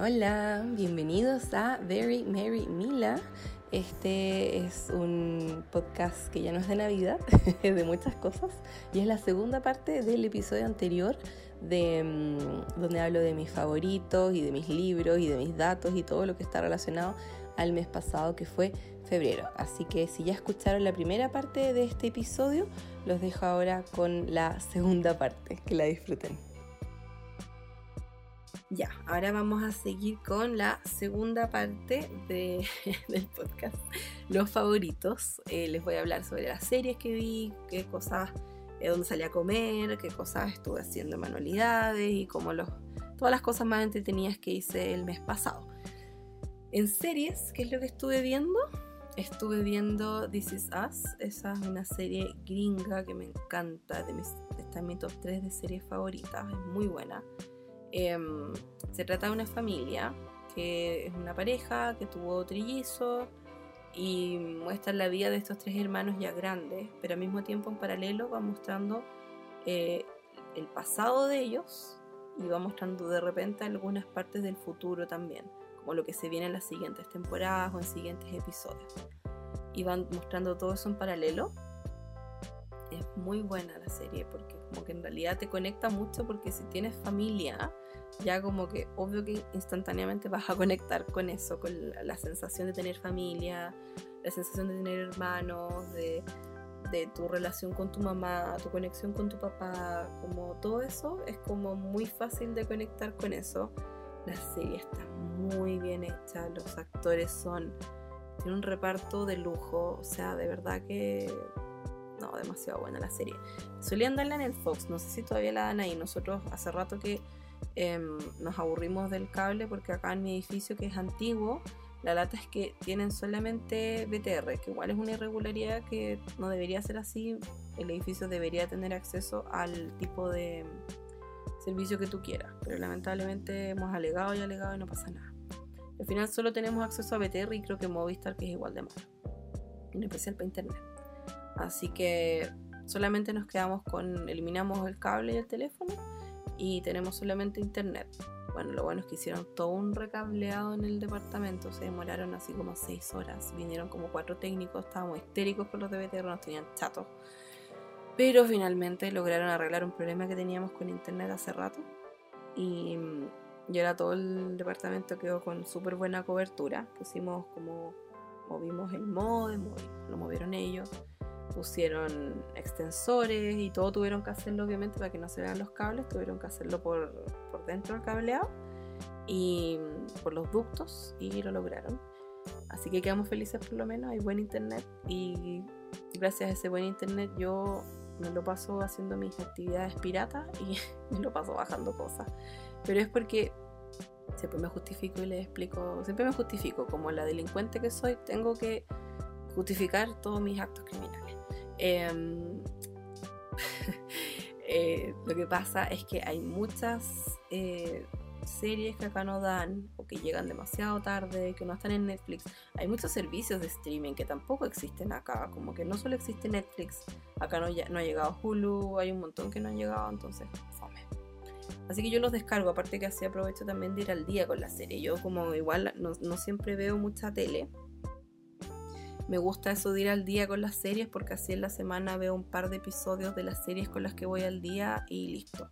Hola, bienvenidos a Very Merry Mila. Este es un podcast que ya no es de Navidad, de muchas cosas. Y es la segunda parte del episodio anterior de mm, donde hablo de mis favoritos y de mis libros y de mis datos y todo lo que está relacionado al mes pasado que fue febrero. Así que si ya escucharon la primera parte de este episodio, los dejo ahora con la segunda parte. Que la disfruten. Ya, ahora vamos a seguir con la segunda parte del podcast, los favoritos. Eh, les voy a hablar sobre las series que vi, qué cosas, eh, dónde salí a comer, qué cosas estuve haciendo manualidades y como los, todas las cosas más entretenidas que hice el mes pasado. En series, ¿qué es lo que estuve viendo? Estuve viendo This Is Us, esa es una serie gringa que me encanta, de mis, está en mi top 3 de series favoritas, es muy buena. Em, se trata de una familia que es una pareja que tuvo trillizos y muestra la vida de estos tres hermanos ya grandes, pero al mismo tiempo en paralelo va mostrando eh, el pasado de ellos y va mostrando de repente algunas partes del futuro también, como lo que se viene en las siguientes temporadas o en siguientes episodios. Y van mostrando todo eso en paralelo. Es muy buena la serie porque como que en realidad te conecta mucho porque si tienes familia, ya como que obvio que instantáneamente vas a conectar con eso, con la, sensación de tener familia, la sensación de tener hermanos, de, de, tu relación con tu mamá, tu conexión con tu papá, como todo eso es como muy fácil de conectar con eso. La serie está muy bien hecha, los actores son, tiene un reparto de lujo, o sea, de verdad que no, demasiado buena la serie. Solían darla en el Fox, no sé si todavía la dan ahí. Nosotros hace rato que em, nos aburrimos del cable porque acá en mi edificio que es antiguo, la lata es que tienen solamente BTR, que igual es una irregularidad que no debería ser así. El edificio debería tener acceso al tipo de servicio que tú quieras, pero lamentablemente hemos alegado y alegado y no pasa nada. Al final solo tenemos acceso a BTR y creo que Movistar que es igual de malo, en especial para internet. Así que solamente nos quedamos con, eliminamos el cable y el teléfono y tenemos solamente internet. Bueno, lo bueno es que hicieron todo un recableado en el departamento, se demoraron así como seis horas, vinieron como cuatro técnicos, estábamos histéricos con los de BTR, nos tenían chatos. Pero finalmente lograron arreglar un problema que teníamos con internet hace rato y, y ahora todo el departamento quedó con súper buena cobertura. Pusimos como, movimos el modem, lo movieron ellos pusieron extensores y todo tuvieron que hacerlo obviamente para que no se vean los cables, tuvieron que hacerlo por, por dentro del cableado y por los ductos y lo lograron. Así que quedamos felices por lo menos, hay buen internet y gracias a ese buen internet yo me lo paso haciendo mis actividades piratas y me lo paso bajando cosas. Pero es porque siempre me justifico y les explico, siempre me justifico, como la delincuente que soy, tengo que justificar todos mis actos criminales. Em, eh, lo que pasa es que hay muchas eh, series que acá no dan o que llegan demasiado tarde, que no están en Netflix. Hay muchos servicios de streaming que tampoco existen acá, como que no solo existe Netflix, acá no, no ha llegado Hulu, hay un montón que no han llegado, entonces fome. Así que yo los descargo, aparte que así aprovecho también de ir al día con la serie. Yo como igual no, no siempre veo mucha tele, me gusta eso de ir al día con las series porque así en la semana veo un par de episodios de las series con las que voy al día y listo.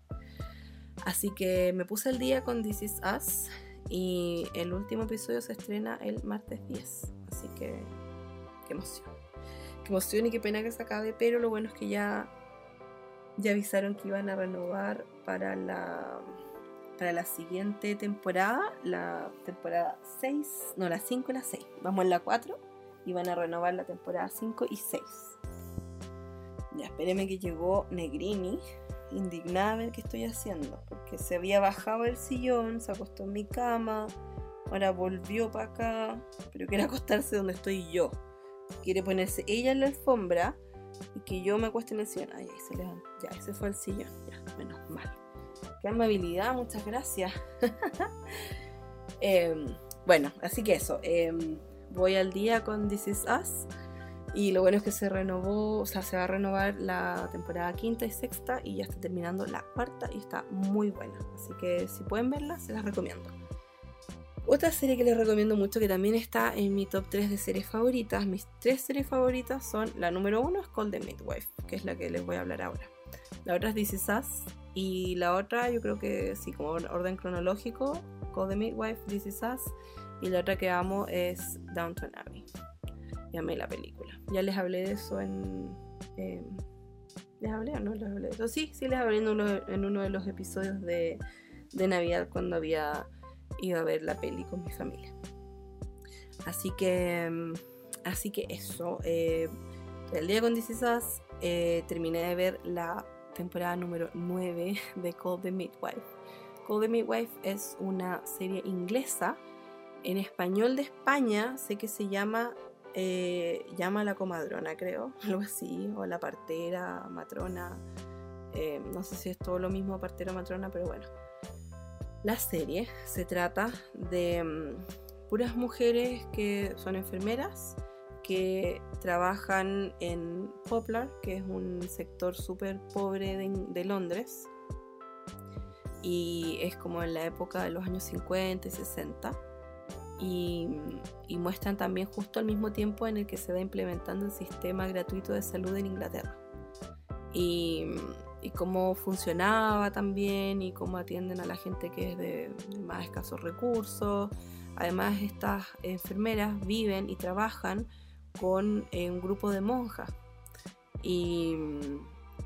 Así que me puse al día con This Is Us y el último episodio se estrena el martes 10. Así que qué emoción. Qué emoción y qué pena que se acabe, pero lo bueno es que ya, ya avisaron que iban a renovar para la, para la siguiente temporada, la temporada 6, no, la 5 y la 6. Vamos en la 4 y van a renovar la temporada 5 y 6. Ya, espéreme que llegó Negrini, indignada a ver qué estoy haciendo, porque se había bajado el sillón, se acostó en mi cama, ahora volvió para acá, pero quiere acostarse donde estoy yo. Quiere ponerse ella en la alfombra y que yo me acueste en el sillón. Ay, ahí se levantó. Ya, ese fue el sillón. Ya, menos mal. Qué amabilidad, muchas gracias. Em, bueno, así que eso. Em, voy al día con This Is Us. Y lo bueno es que se renovó, o sea, se va a renovar la temporada quinta y sexta y ya está terminando la cuarta y está muy buena. Así que si pueden verla, se las recomiendo. Otra serie que les recomiendo mucho, que también está en mi top 3 de series favoritas, mis tres series favoritas son, la número uno es Call the Midwife, que es la que les voy a hablar ahora. La otra es This Is Us, y la otra yo creo que sí, como orden cronológico, Call the Midwife, This Is Us, y la otra que amo es Downton Abbey. Y amé la película. Ya les hablé de eso en... ¿Les hablé o no les hablé de eso? Sí, sí les hablé en uno, de los episodios de, de Navidad cuando había ido a ver la peli con mi familia. Así que, mm, así que eso. Eh, el día con This eh, terminé de ver la temporada número 9 de Call the Midwife. Call the Midwife es una serie inglesa. En español de España sé que se llama eh, llama la comadrona, creo, algo así, o la partera, matrona. Eh, no sé si es todo lo mismo partera matrona, pero bueno. La serie se trata de mm, puras mujeres que son enfermeras que trabajan en Poplar, que es un sector súper pobre de, Londres. Y es como en la época de los años 50 y 60. Y, y, muestran también justo al mismo tiempo en el que se va implementando el sistema gratuito de salud en Inglaterra. Y, y cómo funcionaba también y cómo atienden a la gente que es de, más escasos recursos. Además, estas enfermeras viven y trabajan con eh, un grupo de monjas. Y,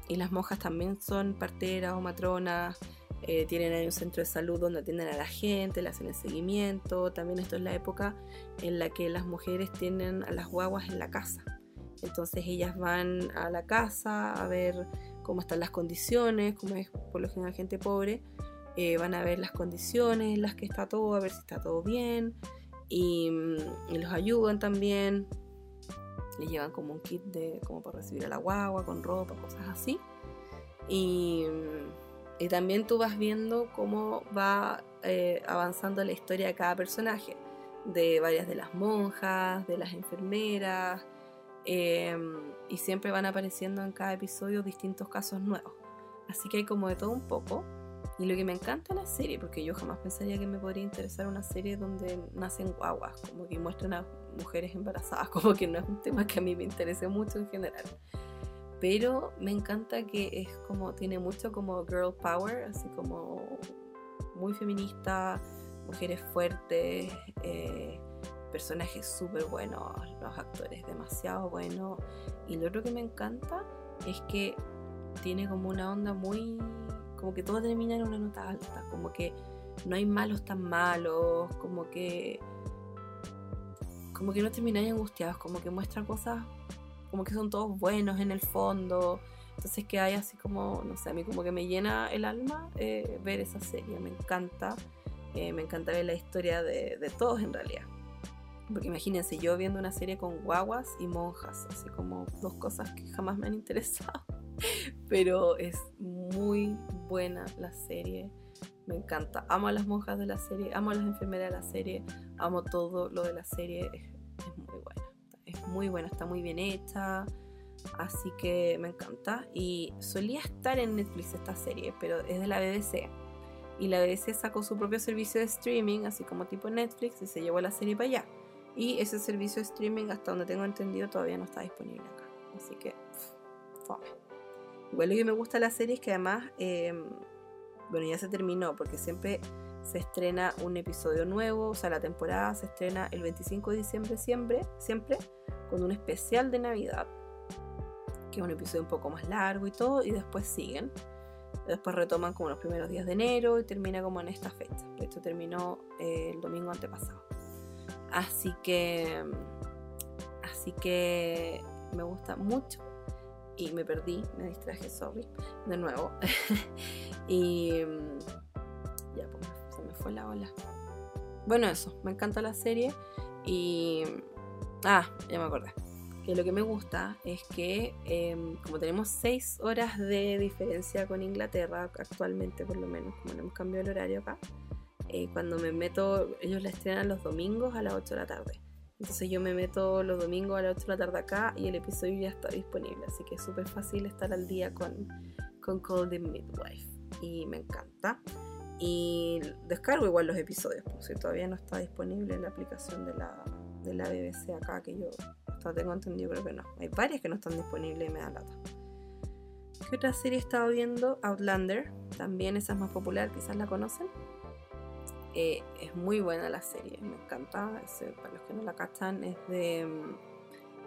y, las monjas también son parteras o matronas, eh, tienen ahí un centro de salud donde atienden a la gente, le hacen el seguimiento. También esto es la época en la que las mujeres tienen a las guaguas en la casa. Entonces ellas van a la casa a ver cómo están las condiciones, como es por lo general gente pobre, eh, van a ver las condiciones en las que está todo, a ver si está todo bien, y, los ayudan también, les llevan como un kit de como para recibir a la guagua, con ropa, cosas así. Y, y también tú vas viendo cómo va eh, avanzando la historia de cada personaje, de varias de las monjas, de las enfermeras, Em, y siempre van apareciendo en cada episodio distintos casos nuevos. Así que hay como de todo un poco. Y lo que me encanta la serie, porque yo jamás pensaría que me podría interesar una serie donde nacen guaguas, como que muestran a mujeres embarazadas, como que no es un tema que a mí me interese mucho en general. Pero me encanta que es como, tiene mucho como girl power, así como muy feminista, mujeres fuertes, eh, personajes súper buenos, los actores demasiado buenos. Y lo otro que me encanta es que tiene como una onda muy. como que todo termina en una nota alta, como que no hay malos tan malos, como que. como que no termináis angustiados, como que muestra cosas como que son todos buenos en el fondo. Entonces que hay así como, no sé, a mí como que me llena el alma eh, ver esa serie, me encanta. Eh, me encanta ver la historia de, de todos en realidad. Porque imagínense, yo viendo una serie con guaguas y monjas, así como dos cosas que jamás me han interesado. Pero es muy buena la serie. Me encanta. Amo a las monjas de la serie, amo a las enfermeras de la serie, amo todo lo de la serie. Es, muy buena. Es muy buena, está muy bien hecha. Así que me encanta. Y solía estar en Netflix esta serie, pero es de la BBC. Y la BBC sacó su propio servicio de streaming, así como tipo Netflix, y se llevó la serie para allá. Y ese servicio de streaming, hasta donde tengo entendido, todavía no está disponible acá. Así que, fome. Igual lo que me gusta la serie es que además, em, bueno, ya se terminó, porque siempre se estrena un episodio nuevo, o sea, la temporada se estrena el 25 de diciembre siempre, siempre, con un especial de Navidad, que es un episodio un poco más largo y todo, y después siguen. Después retoman como los primeros días de enero y termina como en esta fecha. Hecho, terminó eh, el domingo antepasado. Así que, así que me gusta mucho y me perdí, me distraje, sorry, de nuevo. y ya, pues se me fue la ola. Bueno, eso, me encanta la serie y... Ah, ya me acordé. Que lo que me gusta es que em, como tenemos 6 horas de diferencia con Inglaterra, actualmente por lo menos, como no hemos cambiado el horario acá, eh, cuando me meto, ellos la estrenan los domingos a las 8 de la tarde. Entonces yo me meto los domingos a las 8 de la tarde acá y el episodio ya está disponible. Así que es súper fácil estar al día con, con Call the Midwife. Y me encanta. Y descargo igual los episodios, porque todavía no está disponible en la aplicación de la, de la BBC acá, que yo hasta tengo entendido, creo que no. Hay varias que no están disponibles y me dan lata. ¿Qué otra serie he estado viendo? Outlander, también esa es más popular, quizás la conocen. Eh, es muy buena la serie, me encanta. para los que no la cachan, es de,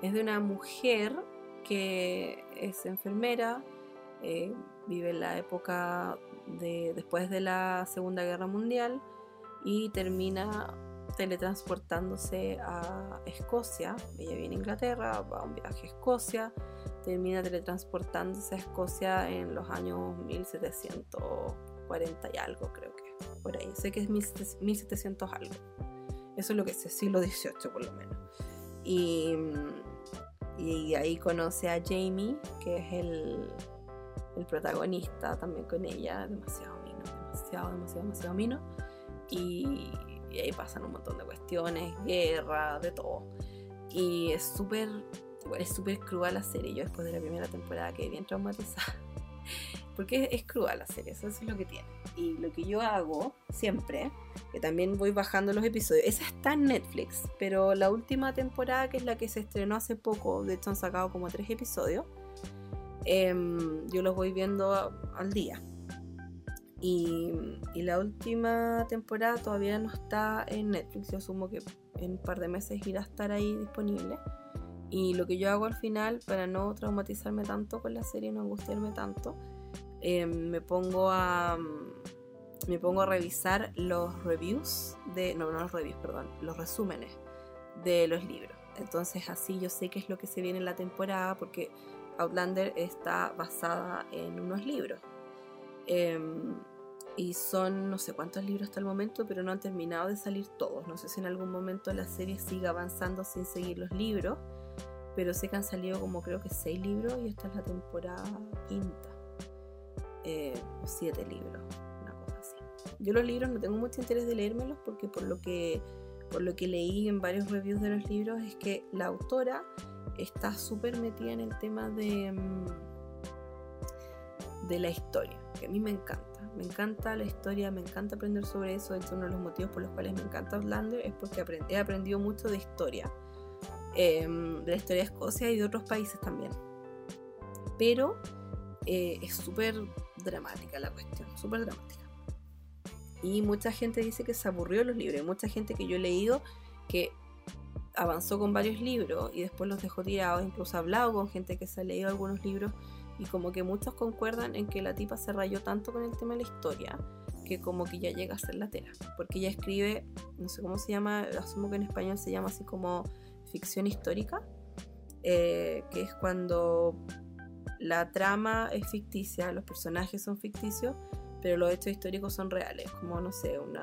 es de una mujer que es enfermera, eh, vive en la época de, después de la Segunda Guerra Mundial y termina teletransportándose a Escocia. Ella viene a Inglaterra, va a un viaje a Escocia, termina teletransportándose a Escocia en los años 1740 y algo, creo que por ahí. Sé que es 1700 algo. Eso es lo que sé, siglo XVIII por lo menos. Y, y ahí conoce a Jamie, que es el, el protagonista también con ella, demasiado mino, demasiado, demasiado, demasiado mino. Y, y ahí pasan un montón de cuestiones, guerra, de todo. Y es súper, es súper cruel la serie. Yo después de la primera temporada quedé bien traumatizada. Porque es, cruel la serie, eso es lo que tiene. Y lo que yo hago siempre, que también voy bajando los episodios, esa está en Netflix, pero la última temporada, que es la que se estrenó hace poco, de hecho han sacado como tres episodios, em, yo los voy viendo al día. Y, la última temporada todavía no está en Netflix. Yo asumo que en un par de meses irá a estar ahí disponible. Y lo que yo hago al final, para no traumatizarme tanto con la serie, no angustiarme tanto, em, me pongo a me pongo a revisar los reviews de no no los reviews perdón los resúmenes de los libros entonces así yo sé qué es lo que se viene en la temporada porque Outlander está basada en unos libros em, y son no sé cuántos libros hasta el momento, pero no han terminado de salir todos. No sé si en algún momento la serie siga avanzando sin seguir los libros, pero sé que han salido como creo que seis libros y esta es la temporada quinta. Eh, o siete libros, una cosa así. Yo los libros no tengo mucho interés de leérmelos porque por lo que, por lo que leí en varios reviews de los libros es que la autora está súper metida en el tema de, mm, de la historia, que a mí me encanta me encanta la historia, me encanta aprender sobre eso. Hecho, uno de los motivos por los cuales me encanta Outlander es porque he aprendido mucho de historia. Em, de la historia de Escocia y de otros países también. Pero eh, es súper dramática la cuestión, súper dramática. Y mucha gente dice que se aburrió los libros. Mucha gente que yo he leído que avanzó con varios libros y después los dejó tirados. Incluso he hablado con gente que se ha leído algunos libros y como que muchos concuerdan en que la tipa se rayó tanto con el tema de la historia que como que ya llega a ser la tela. Porque ella escribe, no sé cómo se llama, asumo que en español se llama así como ficción histórica, eh, que es cuando la trama es ficticia, los personajes son ficticios, pero los hechos históricos son reales, como no sé, un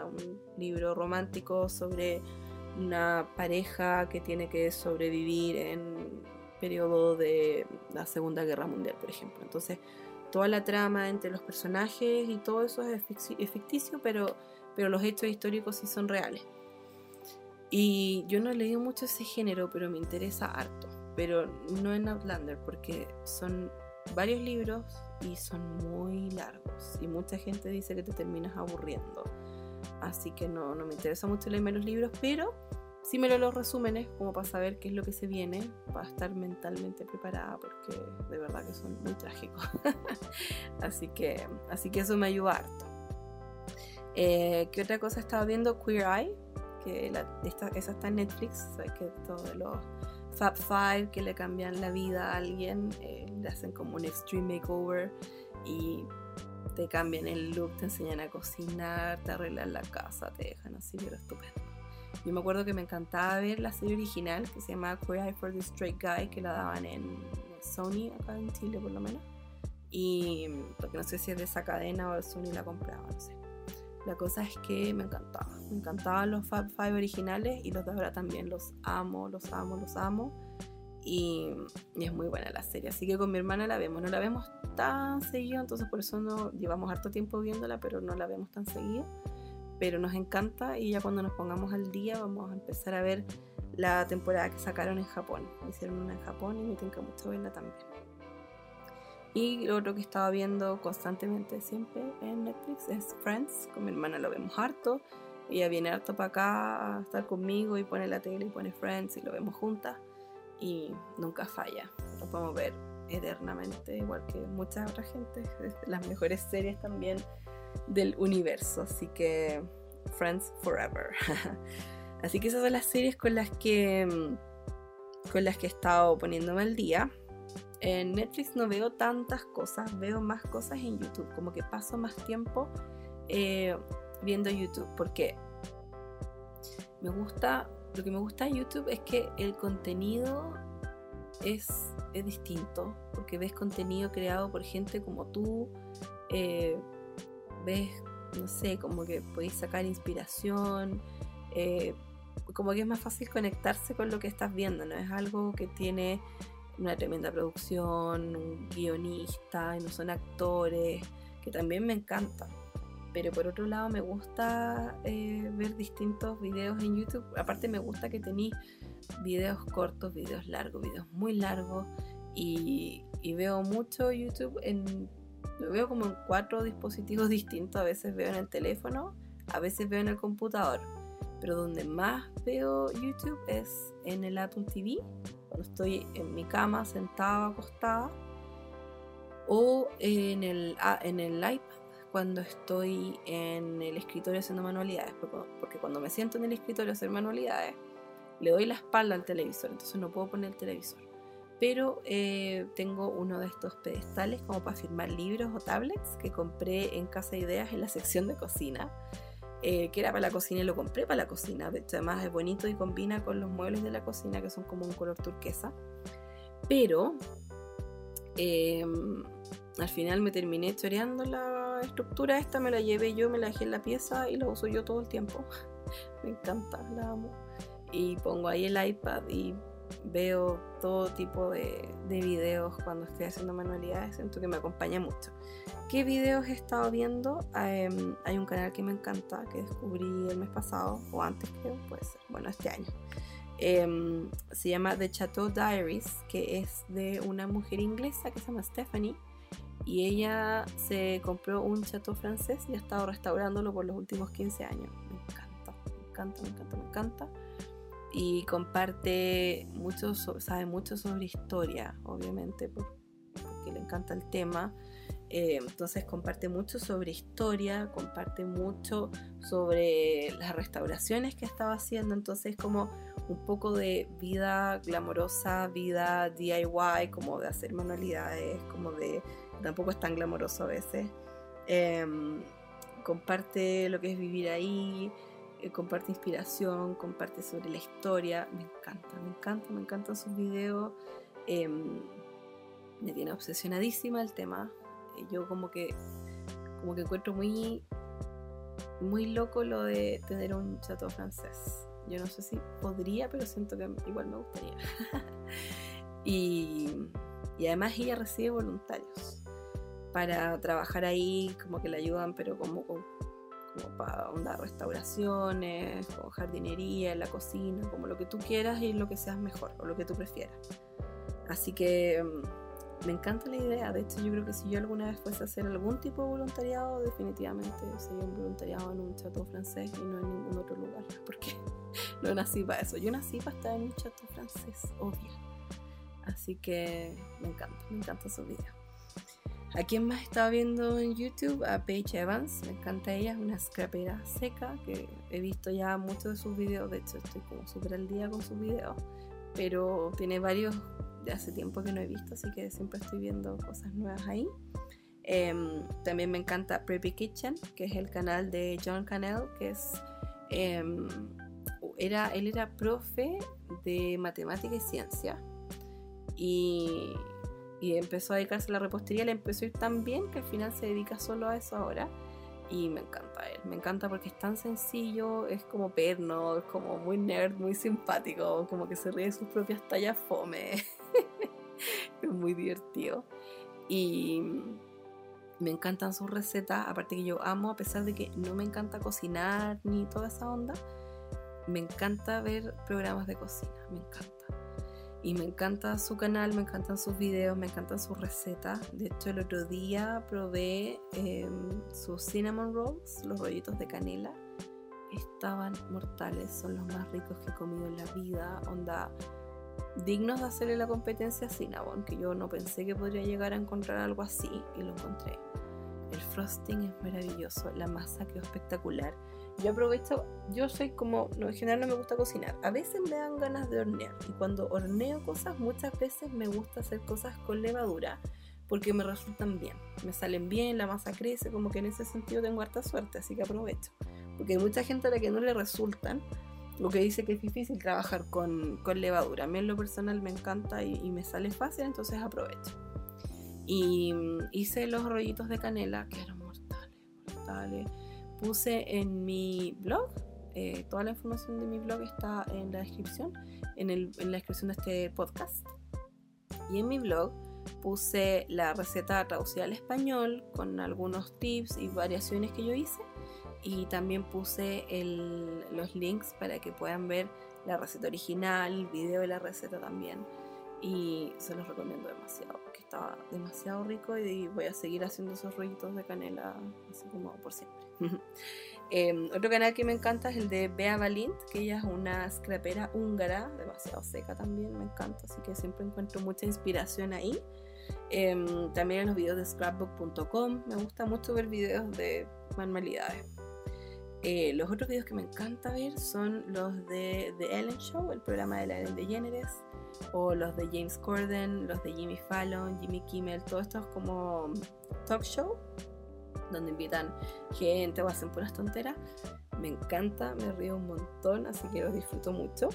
libro romántico sobre una pareja que tiene que sobrevivir en periodo de la Segunda Guerra Mundial, por ejemplo. Entonces, toda la trama entre los personajes y todo eso es, ficticio, pero, pero los hechos históricos sí son reales. Y yo no he leído mucho ese género, pero me interesa harto. Pero no en Outlander, porque son varios libros y son muy largos. Y mucha gente dice que te terminas aburriendo. Así que no, no me interesa mucho leerme los libros, pero sí me leo los resúmenes como para saber qué es lo que se viene, para estar mentalmente preparada, porque de verdad que son muy trágicos. así, que, así que eso me ayuda harto. Eh, ¿Qué otra cosa estaba viendo? Queer Eye, que esa está en Netflix, sabes que todos los Fab Five que le cambian la vida a alguien, eh, le hacen como un extreme makeover y te cambian el look, te enseñan a cocinar, te arreglan la casa, te dejan así, pero estupendo. Yo me acuerdo que me encantaba ver la serie original que se llama Queer Eye for the Straight Guy, que la daban en Sony, acá en Chile por lo menos. Y porque no sé si es de esa cadena o Sony la compraba, no sé. La cosa es que me encantaba. Me encantaban los Fab Five originales y los de ahora también. Los amo, los amo, los amo. Y, y, es muy buena la serie. Así que con mi hermana la vemos. No la vemos tan seguido, entonces por eso no llevamos harto tiempo viéndola, pero no la vemos tan seguido pero nos encanta y ya cuando nos pongamos al día vamos a empezar a ver la temporada que sacaron en Japón. Hicieron una en Japón y me tinca mucho verla también. Y lo otro que estaba viendo constantemente siempre en Netflix es Friends. Con mi hermana lo vemos harto. Ella viene harto para acá a estar conmigo y pone la tele y pone Friends y lo vemos juntas. Y nunca falla. Lo podemos ver eternamente, igual que mucha otra gente. Las mejores series también del universo. Así que Friends Forever. Así que esas son las series con las que con las que he estado poniéndome al día. En Netflix no veo tantas cosas, veo más cosas en YouTube, como que paso más tiempo eh, viendo YouTube, porque me gusta, lo que me gusta de YouTube es que el contenido es, es distinto, porque ves contenido creado por gente como tú, eh, ves, no sé, como que podéis sacar inspiración, eh, como que es más fácil conectarse con lo que estás viendo, no es algo que tiene una tremenda producción, un guionista, no son actores, que también me encanta. Pero por otro lado me gusta eh, ver distintos videos en YouTube. Aparte me gusta que tenéis videos cortos, videos largos, videos muy largos. Y, y, veo mucho YouTube en... Lo veo como en cuatro dispositivos distintos. A veces veo en el teléfono, a veces veo en el computador. Pero donde más veo YouTube es en el Apple TV cuando estoy en mi cama sentada, acostada, o en el, ah, en el iPad cuando estoy en el escritorio haciendo manualidades, porque cuando me siento en el escritorio a hacer manualidades, le doy la espalda al televisor, entonces no puedo poner el televisor. Pero eh, tengo uno de estos pedestales como para firmar libros o tablets que compré en Casa Ideas en la sección de cocina eh, que era para la cocina y lo compré para la cocina. Además es bonito y combina con los muebles de la cocina que son como un color turquesa. Pero em, al final me terminé choreando la estructura esta, me la llevé yo, me la dejé en la pieza y la uso yo todo el tiempo. me encanta, la amo. Y pongo ahí el iPad y veo todo tipo de, de videos cuando estoy haciendo manualidades, siento que me acompaña mucho. ¿Qué videos he estado viendo? Em, hay un canal que me encanta, que descubrí el mes pasado, o antes creo, puede ser, bueno, este año. Em, se llama The Chateau Diaries, que es de una mujer inglesa que se llama Stephanie. Y ella se compró un chateau francés y ha estado restaurándolo por los últimos 15 años. Me encanta, me encanta, me encanta, me encanta. Y comparte mucho, sabe mucho sobre historia, obviamente, porque le encanta el tema. Eh, entonces comparte mucho sobre historia, comparte mucho sobre las restauraciones que estaba haciendo, entonces como un poco de vida glamorosa, vida DIY, como de hacer manualidades, como de... tampoco es tan glamoroso a veces. Em, comparte lo que es vivir ahí, eh, comparte inspiración, comparte sobre la historia, me encanta, me encanta, me encantan sus videos. Em, me tiene obsesionadísima el tema yo como que como que encuentro muy muy loco lo de tener un chateau francés. Yo no sé si podría, pero siento que igual me gustaría. y, y además ella recibe voluntarios para trabajar ahí, como que le ayudan, pero como, como para dar restauraciones, o jardinería, la cocina, como lo que tú quieras y lo que seas mejor, o lo que tú prefieras. Así que me encanta la idea. De hecho, yo creo que si yo alguna vez fuese a hacer algún tipo de voluntariado, definitivamente sería un voluntariado en un chateau francés y no en ningún otro lugar. Porque no nací para eso. Yo nací para estar en un chateau francés, obvio. Así que me encanta, me encanta su video. ¿A quién más estaba viendo en YouTube? A Paige Evans, me encanta ella, es una scrapera seca que he visto ya muchos de sus videos, de hecho estoy como súper al día con sus videos, pero tiene varios de hace tiempo que no he visto, así que siempre estoy viendo cosas nuevas ahí. Em, también me encanta Preppy Kitchen, que es el canal de John Cannell, que es... Em, era, él era profe de matemática y ciencia y, y, empezó a dedicarse a la repostería, le empezó a ir tan bien que al final se dedica solo a eso ahora y me encanta él, me encanta porque es tan sencillo, es como perno, es como muy nerd, muy simpático, como que se ríe de sus propias tallas fome. es muy divertido. Y me encantan sus recetas, aparte que yo amo, a pesar de que no me encanta cocinar ni toda esa onda, me encanta ver programas de cocina, me encanta. Y me encanta su canal, me encantan sus videos, me encantan sus recetas. De hecho, el otro día probé em, sus cinnamon rolls, los rollitos de canela. Estaban mortales, son los más ricos que he comido en la vida. Onda, dignos de hacerle la competencia a Cinnabon, que yo no pensé que podría llegar a encontrar algo así y lo encontré. El frosting es maravilloso, la masa quedó espectacular. Yo aprovecho, yo soy como, no, en general no me gusta cocinar, a veces me dan ganas de hornear y cuando horneo cosas muchas veces me gusta hacer cosas con levadura porque me resultan bien, me salen bien, la masa crece, como que en ese sentido tengo harta suerte, así que aprovecho. Porque hay mucha gente a la que no le resultan, lo que dice que es difícil trabajar con, con levadura. A mí en lo personal me encanta y, me sale fácil, entonces aprovecho. Y mm, hice los rollitos de canela, que eran mortales, mortales. Puse en mi blog, eh, toda la información de mi blog está en la descripción, en, el, en la descripción de este podcast. Y en mi blog puse la receta traducida al español con algunos tips y variaciones que yo hice y también puse los links para que puedan ver la receta original, el video de la receta también. Y se los recomiendo demasiado, porque estaba demasiado rico y voy a seguir haciendo esos rollitos de canela así como por siempre. Em, otro canal que me encanta es el de Bea Valint, que ella es una scrapera húngara, demasiado seca también, me encanta, así que siempre encuentro mucha inspiración ahí. Em, también en los videos de scrapbook.com, me gusta mucho ver videos de manualidades. Eh, los otros videos que me encanta ver son los de The Ellen Show, el programa de la Ellen DeGeneres, o los de James Corden, los de Jimmy Fallon, Jimmy Kimmel, todos estos como talk show, donde invitan gente o hacen puras tonteras. Me encanta, me río un montón, así que los disfruto mucho.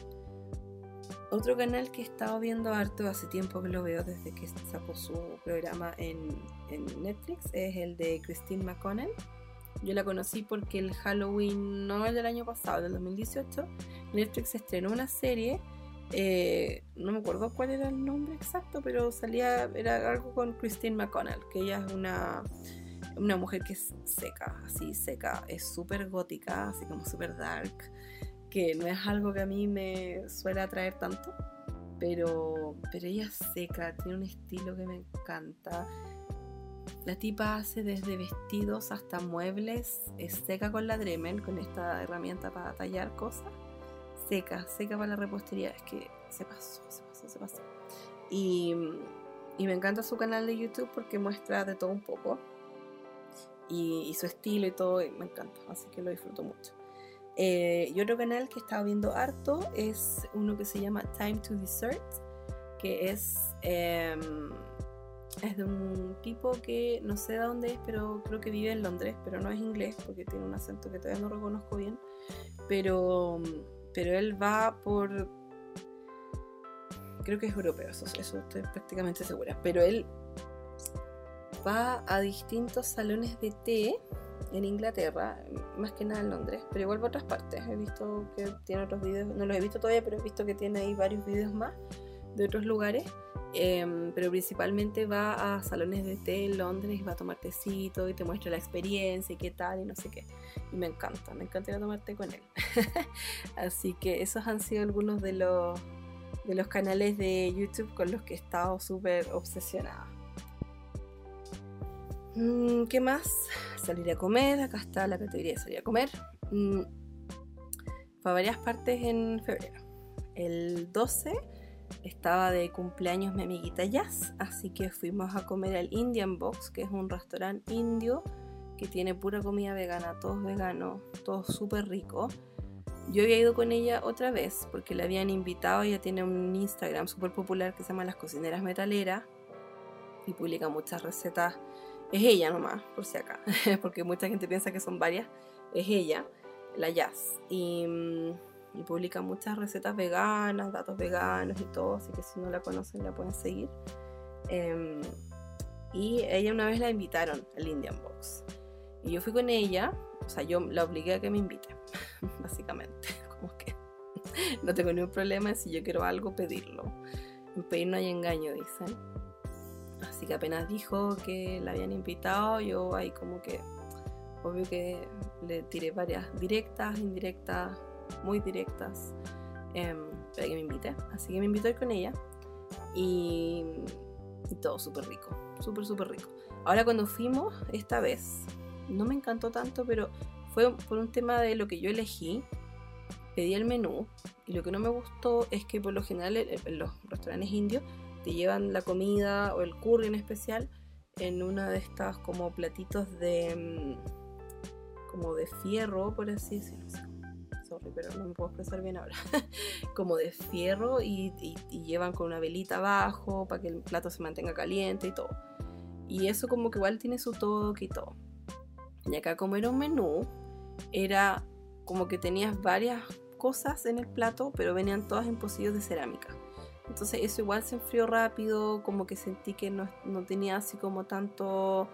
Otro canal que he estado viendo harto hace tiempo que lo veo desde que sacó su programa en, en Netflix es el de Christine McConnell yo la conocí porque el Halloween, no el del año pasado, del 2018, Netflix estrenó una serie, eh, no me acuerdo cuál era el nombre exacto, pero salía, era algo con Christine McConnell, que ella es una, una mujer que es seca, así seca, es súper gótica, así como súper dark, que no es algo que a mí me suele atraer tanto, pero, pero ella es seca, tiene un estilo que me encanta la tipa hace desde vestidos hasta muebles, es seca con la Dremel, con esta herramienta para tallar cosas. Seca, seca para la repostería. Es que se pasó, se pasó, se pasó. Y, me encanta su canal de YouTube porque muestra de todo un poco. Y, su estilo y todo, me encanta. Así que lo disfruto mucho. Eh, y otro canal que estaba viendo harto es uno que se llama Time to Dessert, que es... Em, es de un tipo que no sé de dónde es, pero creo que vive en Londres, pero no es inglés porque tiene un acento que todavía no reconozco bien. Pero, pero él va por. Creo que es europeo, eso, eso estoy prácticamente segura. Pero él va a distintos salones de té en Inglaterra, más que nada en Londres, pero igual por otras partes. He visto que tiene otros videos, no los he visto todavía, pero he visto que tiene ahí varios videos más de otros lugares. Em, pero principalmente va a salones de té en Londres y va a tomar tecito y te muestra la experiencia y qué tal y no sé qué. Y me encanta, me encanta ir a tomar té con él. Así que esos han sido algunos de los, de los canales de YouTube con los que he estado súper obsesionada. Mm, ¿Qué más? Salir a comer, acá está la categoría de salir a comer. Mm, fue a varias partes en febrero. El 12 estaba de cumpleaños mi amiguita Jazz, así que fuimos a comer al Indian Box, que es un restaurante indio que tiene pura comida vegana, todos veganos, todo súper rico. Yo había ido con ella otra vez porque la habían invitado, ella tiene un Instagram súper popular que se llama Las Cocineras Metaleras y publica muchas recetas. Es ella nomás, por si acá, porque mucha gente piensa que son varias. Es ella, la Jazz. Y mm, y publica muchas recetas veganas, datos veganos y todo, así que si no la conocen la pueden seguir. Em, y ella una vez la invitaron al Indian Box. Y yo fui con ella, o sea, yo la obligué a que me invite, básicamente. Como que no tengo ningún problema si yo quiero algo, pedirlo. En pedir no hay engaño, dicen. Así que apenas dijo que la habían invitado, yo ahí como que, obvio que le tiré varias directas, indirectas, muy directas em, para que me invite. Así que me invitó a ir con ella. y, y todo súper rico, súper, súper rico. Ahora cuando fuimos esta vez, no me encantó tanto, pero fue por un tema de lo que yo elegí. Pedí el menú y lo que no me gustó es que por lo general en los restaurantes indios te llevan la comida o el curry en especial en una de estas como platitos de mm, como de fierro, por así decirlo. Sorry, pero no me puedo expresar bien ahora. como de fierro y, y llevan con una velita abajo para que el plato se mantenga caliente y todo. Y eso como que igual tiene su toque y todo. Y acá como era un menú, era como que tenías varias cosas en el plato, pero venían todas en pocillos de cerámica. Entonces eso igual se enfrió rápido, como que sentí que no, tenía así como tanto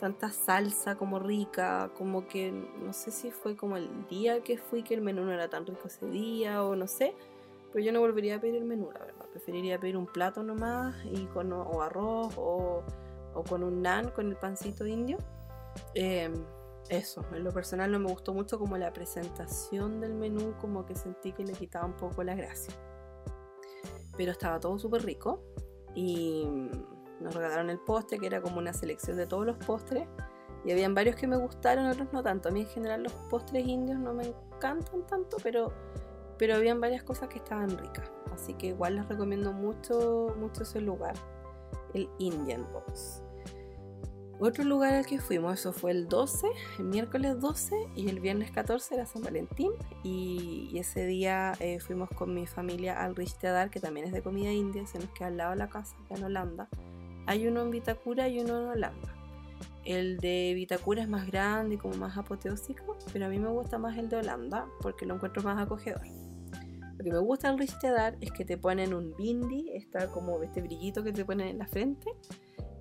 tanta salsa como rica, como que no sé si fue como el día que fui que el menú no era tan rico ese día o no sé, pero yo no volvería a pedir el menú, la verdad, preferiría pedir un plato nomás y con o arroz o o con un nan, con el pancito indio. Em, eso, en lo personal no me gustó mucho como la presentación del menú, como que sentí que le quitaba un poco la gracia. Pero estaba todo súper rico y nos regalaron el postre, que era como una selección de todos los postres. Y habían varios que me gustaron, otros no tanto. A mí en general los postres indios no me encantan tanto, pero, pero habían varias cosas que estaban ricas. Así que igual les recomiendo mucho, mucho ese lugar, el Indian Box. Otro lugar al que fuimos, eso fue el 12, el miércoles 12 y el viernes 14 era San Valentín y, ese día eh, fuimos con mi familia al Richtadar, que también es de comida india, se nos queda al lado de la casa, en Holanda. Hay uno en Vitacura y uno en Holanda. El de Vitacura es más grande y como más apoteósico, pero a mí me gusta más el de Holanda porque lo encuentro más acogedor. Lo que me gusta del Richtadar es que te ponen un bindi, está como este brillito que te ponen en la frente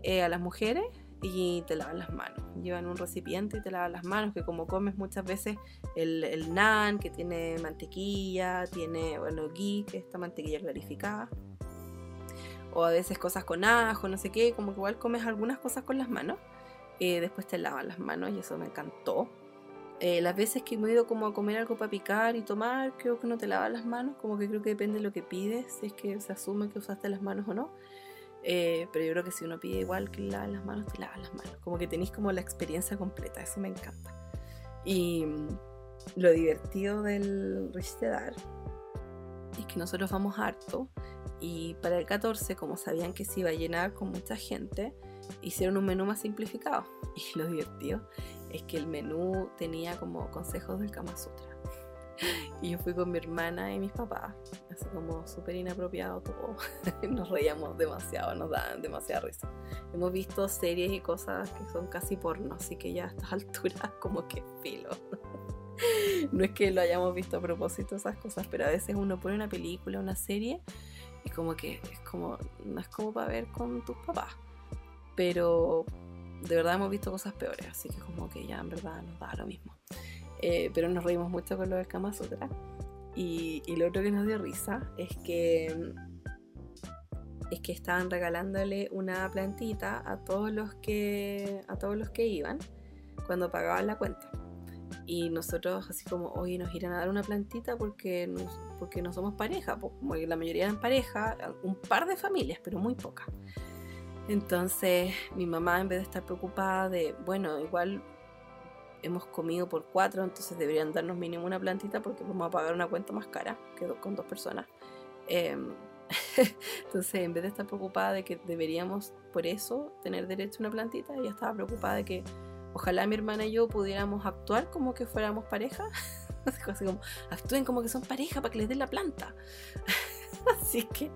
eh, a las mujeres y te lavan las manos. Llevan un recipiente y te lavan las manos, que como comes muchas veces el, el naan, que tiene mantequilla, tiene, bueno, ghee, que es esta mantequilla clarificada, o a veces cosas con ajo, no sé qué, como que igual comes algunas cosas con las manos, eh, después te lavan las manos y eso me encantó. Eh, las veces que me he ido como a comer algo para picar y tomar, creo que no te lavan las manos, como que creo que depende de lo que pides, si es que se asume que usaste las manos o no. Eh, pero yo creo que si uno pide igual que lavar las manos, te lavas las manos. Como que tenéis como la experiencia completa, eso me encanta. Y mm, lo divertido del Richtedar es que nosotros vamos harto y para el 14, como sabían que se iba a llenar con mucha gente, hicieron un menú más simplificado. Y lo divertido es que el menú tenía como consejos del Kama Sutra. Y yo fui con mi hermana y mis papás, así como súper inapropiado todo. nos reíamos demasiado, nos daban demasiada risa. Hemos visto series y cosas que son casi porno, así que ya a estas alturas como que filo. no es que lo hayamos visto a propósito esas cosas, pero a veces uno pone una película, una serie, y como que es como, no es como para ver con tus papás. Pero de verdad hemos visto cosas peores, así que como que ya en verdad nos da lo mismo. Eh, pero nos reímos mucho con lo del Kama Sutra. Y, y, lo otro que nos dio risa es que es que estaban regalándole una plantita a todos los que a todos los que iban cuando pagaban la cuenta. Y nosotros así como, oye, nos irán a dar una plantita porque, porque no somos pareja, como la mayoría eran pareja, un par de familias, pero muy pocas. Entonces mi mamá en vez de estar preocupada de, bueno, igual hemos comido por cuatro, entonces deberían darnos mínimo una plantita porque vamos a pagar una cuenta más cara que con dos personas. Em, entonces, en vez de estar preocupada de que deberíamos por eso tener derecho a una plantita, ella estaba preocupada de que ojalá mi hermana y yo pudiéramos actuar como que fuéramos pareja. Así como, actúen como que son pareja para que les den la planta. Así que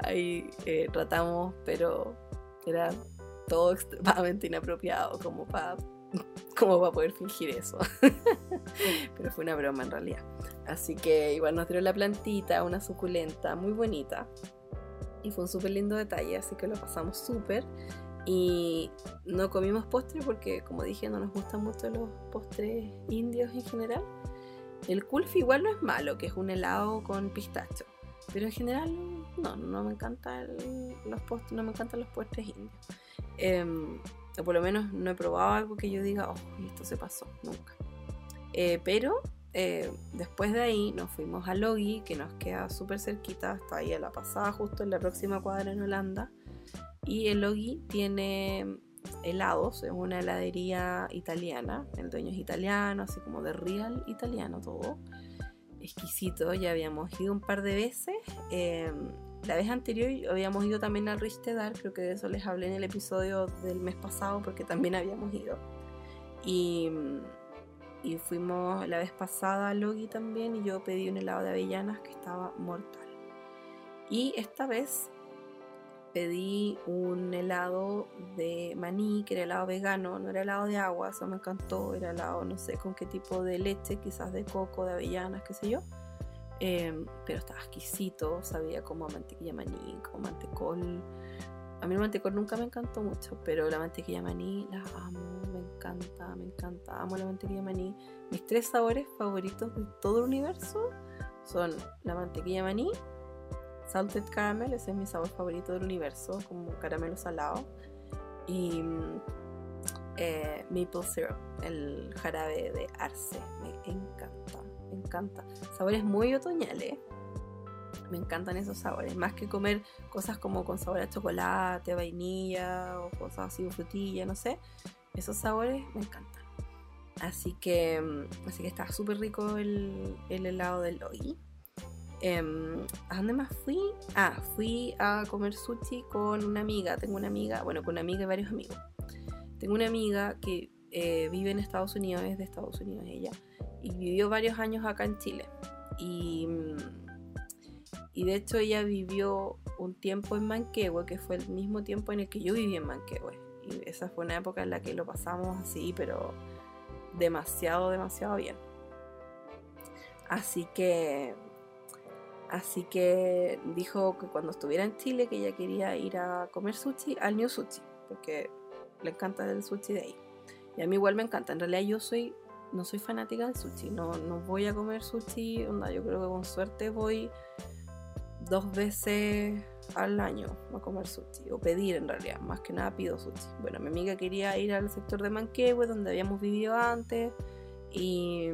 ahí eh, tratamos, pero era todo extremadamente inapropiado como para cómo va a poder fingir eso. Pero fue una broma en realidad. Así que igual nos dio la plantita, una suculenta muy bonita. Y fue un súper lindo detalle, así que lo pasamos súper. Y no comimos postre porque, como dije, no nos gustan mucho los postres indios en general. El kulfi igual no es malo, que es un helado con pistacho. Pero en general no, no me encanta los postres, no me encantan los postres indios. Em, o por lo menos no he probado algo que yo diga, oh, esto se pasó, nunca. Eh, pero, eh, después de ahí nos fuimos a Logi, que nos queda súper cerquita, está ahí a la pasada, justo en la próxima cuadra en Holanda. Y el Logi tiene helados, es una heladería italiana, el dueño es italiano, así como de real italiano todo. Exquisito, ya habíamos ido un par de veces. Em, la vez anterior habíamos ido también al Richtedar, creo que de eso les hablé en el episodio del mes pasado porque también habíamos ido. Y, y fuimos la vez pasada a Logi también y yo pedí un helado de avellanas que estaba mortal. Y esta vez pedí un helado de maní, que era helado vegano, no era helado de agua, eso me encantó, era helado no sé con qué tipo de leche, quizás de coco, de avellanas, qué sé yo. Em, pero estaba exquisito, sabía como mantequilla maní, como mantecol. A mí el mantecol nunca me encantó mucho, pero la mantequilla maní la amo, me encanta, me encanta, amo la mantequilla maní. Mis tres sabores favoritos de todo el universo son la mantequilla maní, Salted Caramel, ese es mi sabor favorito del universo, como caramelo salado. Y eh, Maple Syrup, el jarabe de arce, me encanta, me encanta. Sabores muy otoñales, me encantan esos sabores, más que comer cosas como con sabor a chocolate, vainilla o cosas así, frutilla, no sé. Esos sabores me encantan. Así que, mm, así que está súper rico el, el helado del Logi. Em, ¿A dónde más fui? Ah, fui a comer sushi con una amiga. Tengo una amiga, bueno, con una amiga y varios amigos. Tengo una amiga que eh, vive en Estados Unidos, es de Estados Unidos ella, y vivió varios años acá en Chile. Y, mm, y de hecho ella vivió un tiempo en Manquehue, que fue el mismo tiempo en el que yo viví en Manquehue. Y esa fue una época en la que lo pasamos así, pero demasiado, demasiado bien. Así que Así que dijo que cuando estuviera en Chile que ella quería ir a comer sushi al New Sushi, porque le encanta el sushi de ahí. Y a mí igual me encanta. En realidad yo soy no soy fanática del sushi, no, no voy a comer sushi, onda, yo creo que con suerte voy dos veces al año a comer sushi, o pedir en realidad, más que nada pido sushi. Bueno, mi amiga quería ir al sector de Manquehue, donde habíamos vivido antes, y,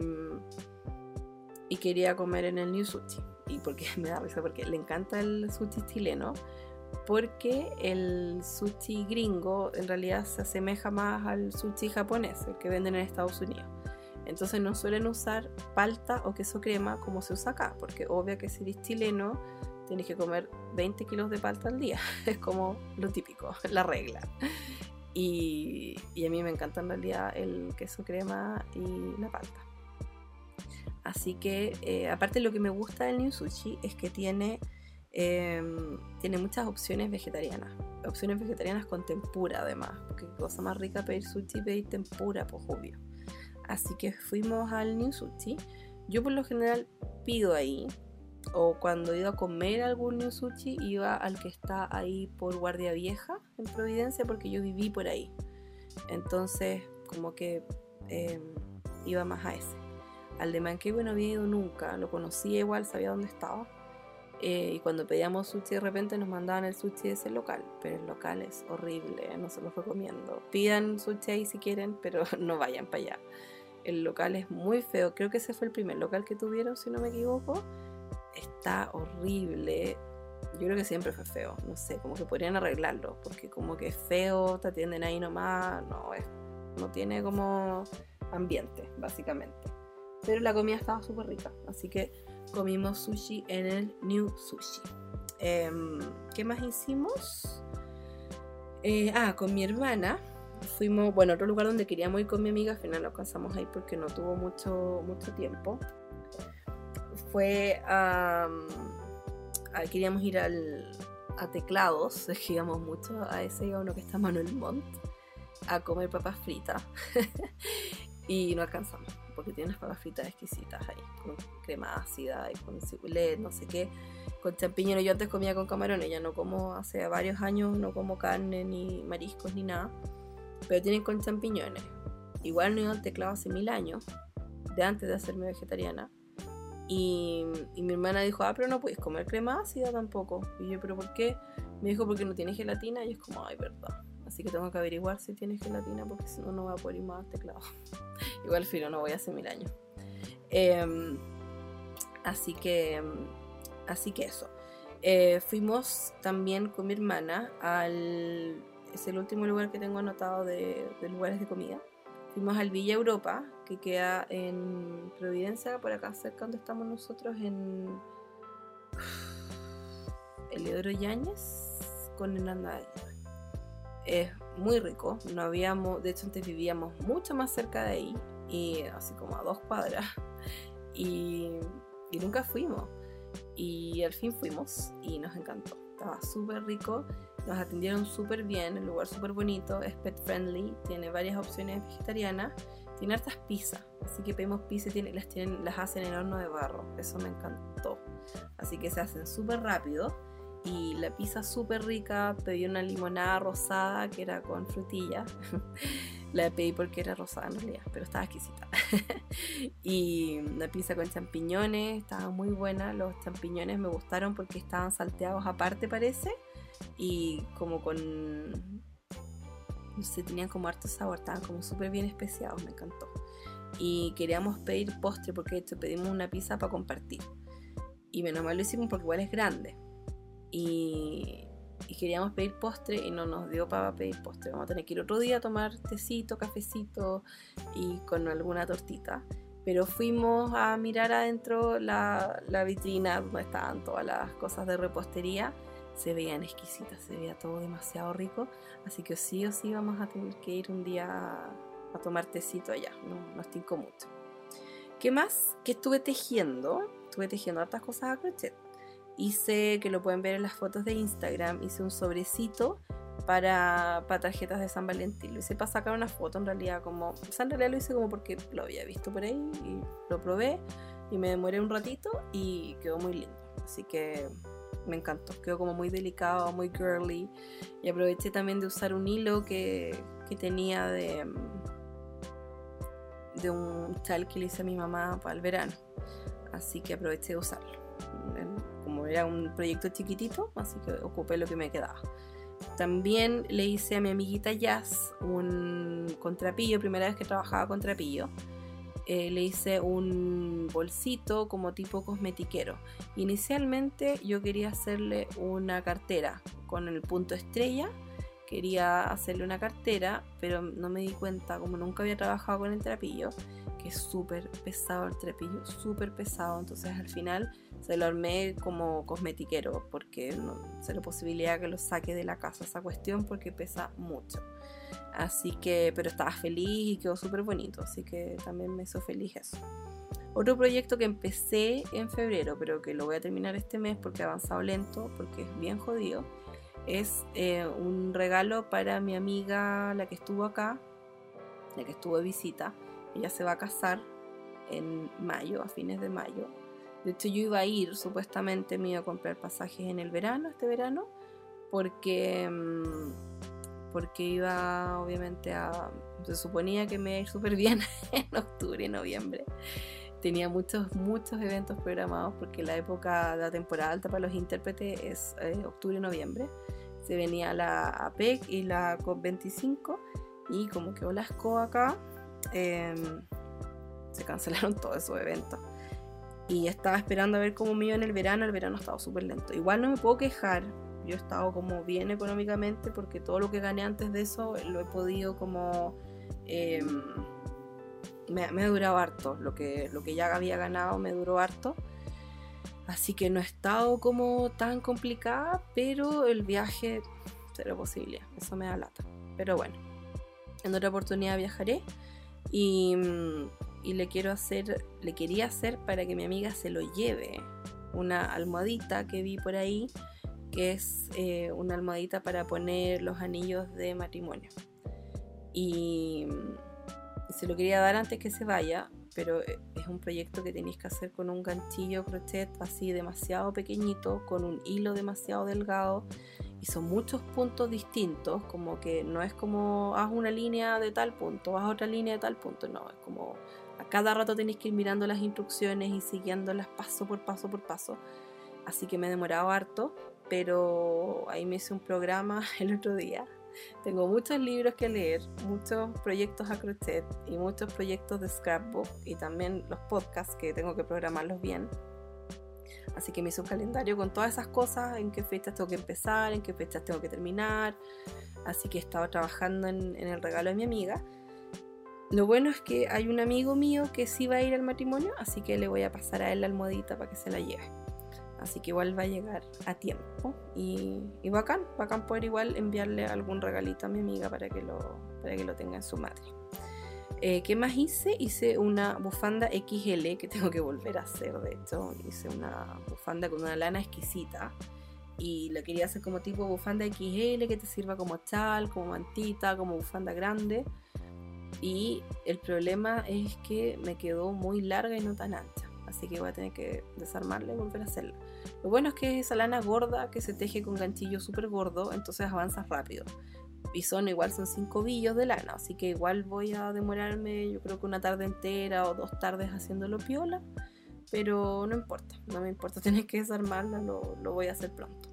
y quería comer en el New Sushi y porque me da risa, porque le encanta el sushi chileno, porque el sushi gringo en realidad se asemeja más al sushi japonés, el que venden en Estados Unidos. Entonces no suelen usar palta o queso crema como se usa acá, porque obvio que si eres chileno tienes que comer 20 kilos de palta al día, es como lo típico, la regla. Y, y a mí me encanta en realidad el queso crema y la palta. Así que, eh, aparte lo que me gusta del New Sushi es que tiene, em, tiene muchas opciones vegetarianas. Opciones vegetarianas con tempura además. Porque cosa más rica pedir sushi y pedir tempura, pues obvio. Así que fuimos al New Sushi. Yo por lo general pido ahí. O cuando he ido a comer algún New Sushi, iba al que está ahí por Guardia Vieja, en Providencia, porque yo viví por ahí. Entonces, como que em, iba más a ese. Al de Manquehue no había ido nunca, lo conocía igual, sabía dónde estaba. Eh, y cuando pedíamos sushi de repente nos mandaban el sushi de ese local, pero el local es horrible, no se lo recomiendo. Pidan sushi ahí si quieren, pero no vayan para allá. El local es muy feo, creo que ese fue el primer local que tuvieron, si no me equivoco. Está horrible. Yo creo que siempre fue feo, no sé, como que podrían arreglarlo, porque como que es feo, te atienden ahí nomás, no, es, no tiene como ambiente, básicamente pero la comida estaba súper rica, así que comimos sushi en el New Sushi. Em, ¿Qué más hicimos? Eh, ah, con mi hermana fuimos, bueno, a otro lugar donde queríamos ir con mi amiga, al final lo alcanzamos ahí porque no tuvo mucho, mucho tiempo. Fue a... queríamos ir al, a Teclados, que íbamos mucho a ese, uno que está Manuel Montt, a comer papas fritas. y no alcanzamos porque tiene unas papas fritas exquisitas ahí, con crema ácida y con cibulet, no sé qué, con champiñones. Yo antes comía con camarones, ya no como hace varios años, no como carne, ni mariscos, ni nada, pero tienen con champiñones. Igual no iba al teclado hace mil años, de antes de hacerme vegetariana. Y, mi hermana dijo, ah, pero no puedes comer crema ácida tampoco. Y yo, pero ¿por qué? Me dijo, porque no tiene gelatina. Y es como, ay, verdad. Así que tengo que averiguar si tiene gelatina porque si no, no voy a poder ir más al teclado. Igual filo, no voy hace mil años. Em, así que, así que eso. Eh, fuimos también con mi hermana al... Es el último lugar que tengo anotado de, de lugares de comida. Fuimos al Villa Europa, que queda en Providencia, por acá cerca donde estamos nosotros, en Eleodoro Yáñez con Hernanda Es muy rico, no habíamos, de hecho antes vivíamos mucho más cerca de ahí, y así como a dos cuadras, y, y nunca fuimos. Y al fin fuimos y nos encantó. Estaba súper rico, nos atendieron súper bien, el lugar súper bonito, es pet friendly, tiene varias opciones vegetarianas, tiene hartas pizzas, así que pedimos pizza y las, tienen, las hacen en horno de barro, eso me encantó. Así que se hacen súper rápido y la pizza súper rica, pedí una limonada rosada que era con frutilla. la pedí porque era rosada en realidad, pero estaba exquisita. y una pizza con champiñones, estaba muy buena. Los champiñones me gustaron porque estaban salteados aparte, parece. Y como con. No sé, tenían como harto sabor, estaban como súper bien especiados, me encantó. Y queríamos pedir postre porque de hecho pedimos una pizza para compartir. Y menos mal lo hicimos porque igual es grande. Y, queríamos pedir postre y no nos dio para pedir postre. Vamos a tener que ir otro día a tomar tecito, cafecito y con alguna tortita. Pero fuimos a mirar adentro la, vitrina donde estaban todas las cosas de repostería. Se veían exquisitas, se veía todo demasiado rico. Así que sí o sí vamos a tener que ir un día a, tomar tecito allá. No, no estoy mucho. ¿Qué más? Que estuve tejiendo. Estuve tejiendo hartas cosas a crochet hice, que lo pueden ver en las fotos de Instagram, hice un sobrecito para, para tarjetas de San Valentín. Lo hice para sacar una foto en realidad como, o sea, en realidad lo hice como porque lo había visto por ahí y lo probé y me demoré un ratito y quedó muy lindo. Así que me encantó, quedó como muy delicado, muy girly y aproveché también de usar un hilo que, que tenía de, de un chal que le hice a mi mamá para el verano. Así que aproveché de usarlo como era un proyecto chiquitito, así que ocupé lo que me quedaba. También le hice a mi amiguita Jazz un contrapillo, primera vez que trabajaba con trapillo. Eh, le hice un bolsito como tipo cosmetiquero. Inicialmente yo quería hacerle una cartera con el punto estrella. Quería hacerle una cartera, pero no me di cuenta, como nunca había trabajado con el trapillo, que es súper pesado el trapillo, súper pesado. Entonces al final se lo armé como cosmetiquero porque no sé la posibilidad que lo saque de la casa esa cuestión porque pesa mucho. Así que, pero estaba feliz y quedó súper bonito, así que también me hizo feliz eso. Otro proyecto que empecé en febrero, pero que lo voy a terminar este mes porque ha avanzado lento, porque es bien jodido, es eh, un regalo para mi amiga, la que estuvo acá, la que estuvo de visita. Ella se va a casar en mayo, a fines de mayo. De hecho, yo iba a ir, supuestamente me iba a comprar pasajes en el verano, este verano, porque, mm, porque iba obviamente a... Se suponía que me iba a ir súper bien en octubre y noviembre. Tenía muchos, muchos eventos programados porque la época, la temporada alta para los intérpretes es eh, octubre y noviembre. Se venía la APEC y la COP25 y como quedó la acá, em, se cancelaron todos esos eventos y estaba esperando a ver cómo me iba en el verano. El verano ha estado súper lento. Igual no me puedo quejar. Yo he estado como bien económicamente porque todo lo que gané antes de eso lo he podido como... Em, me, me, ha durado harto. Lo que, lo que ya había ganado me duró harto. Así que no he estado como tan complicada, pero el viaje, será posible. Eso me da lata. Pero bueno, en otra oportunidad viajaré. Y mm, y le quiero hacer, le quería hacer para que mi amiga se lo lleve una almohadita que vi por ahí, que es eh, una almohadita para poner los anillos de matrimonio. Y, se lo quería dar antes que se vaya, pero eh, es un proyecto que tenéis que hacer con un ganchillo crochet así demasiado pequeñito, con un hilo demasiado delgado y son muchos puntos distintos, como que no es como haz una línea de tal punto, haz otra línea de tal punto, no, es como a cada rato tenéis que ir mirando las instrucciones y siguiéndolas paso por paso por paso. Así que me he demorado harto, pero ahí me hice un programa el otro día tengo muchos libros que leer, muchos proyectos a crochet y muchos proyectos de scrapbook y también los podcasts que tengo que programarlos bien. Así que me hice un calendario con todas esas cosas, en qué fechas tengo que empezar, en qué fechas tengo que terminar. Así que he estado trabajando en, en el regalo de mi amiga. Lo bueno es que hay un amigo mío que sí va a ir al matrimonio, así que le voy a pasar a él la almohadita para que se la lleve. Así que igual va a llegar a tiempo. Y, y bacán, bacán poder igual enviarle algún regalito a mi amiga para que lo, para que lo tenga en su madre. Eh, ¿Qué más hice? Hice una bufanda XL que tengo que volver a hacer, de hecho. Hice una bufanda con una lana exquisita. Y la quería hacer como tipo bufanda XL que te sirva como chal, como mantita, como bufanda grande. Y el problema es que me quedó muy larga y no tan ancha. Así que voy a tener que desarmarla y volver a hacerla. Lo bueno es que es esa lana gorda que se teje con ganchillo súper gordo, entonces avanzas rápido. Y son igual, son cinco billos de lana, así que igual voy a demorarme, yo creo que una tarde entera o dos tardes haciéndolo piola, pero no importa, no me importa tener que desarmarla, lo, lo voy a hacer pronto.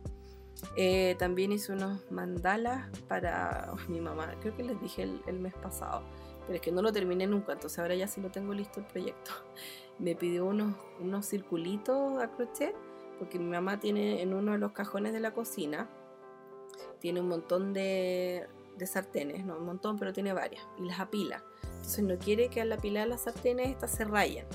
Eh, también hice unos mandalas para mi mamá, creo que les dije el, el mes pasado, pero es que no lo terminé nunca, entonces ahora ya sí lo tengo listo el proyecto. Me pidió unos, unos circulitos a crochet, porque mi mamá tiene en uno de los cajones de la cocina, tiene un montón de, de sartenes, no un montón, pero tiene varias, y las apila. Entonces no quiere que al apilar las sartenes estas se rayen.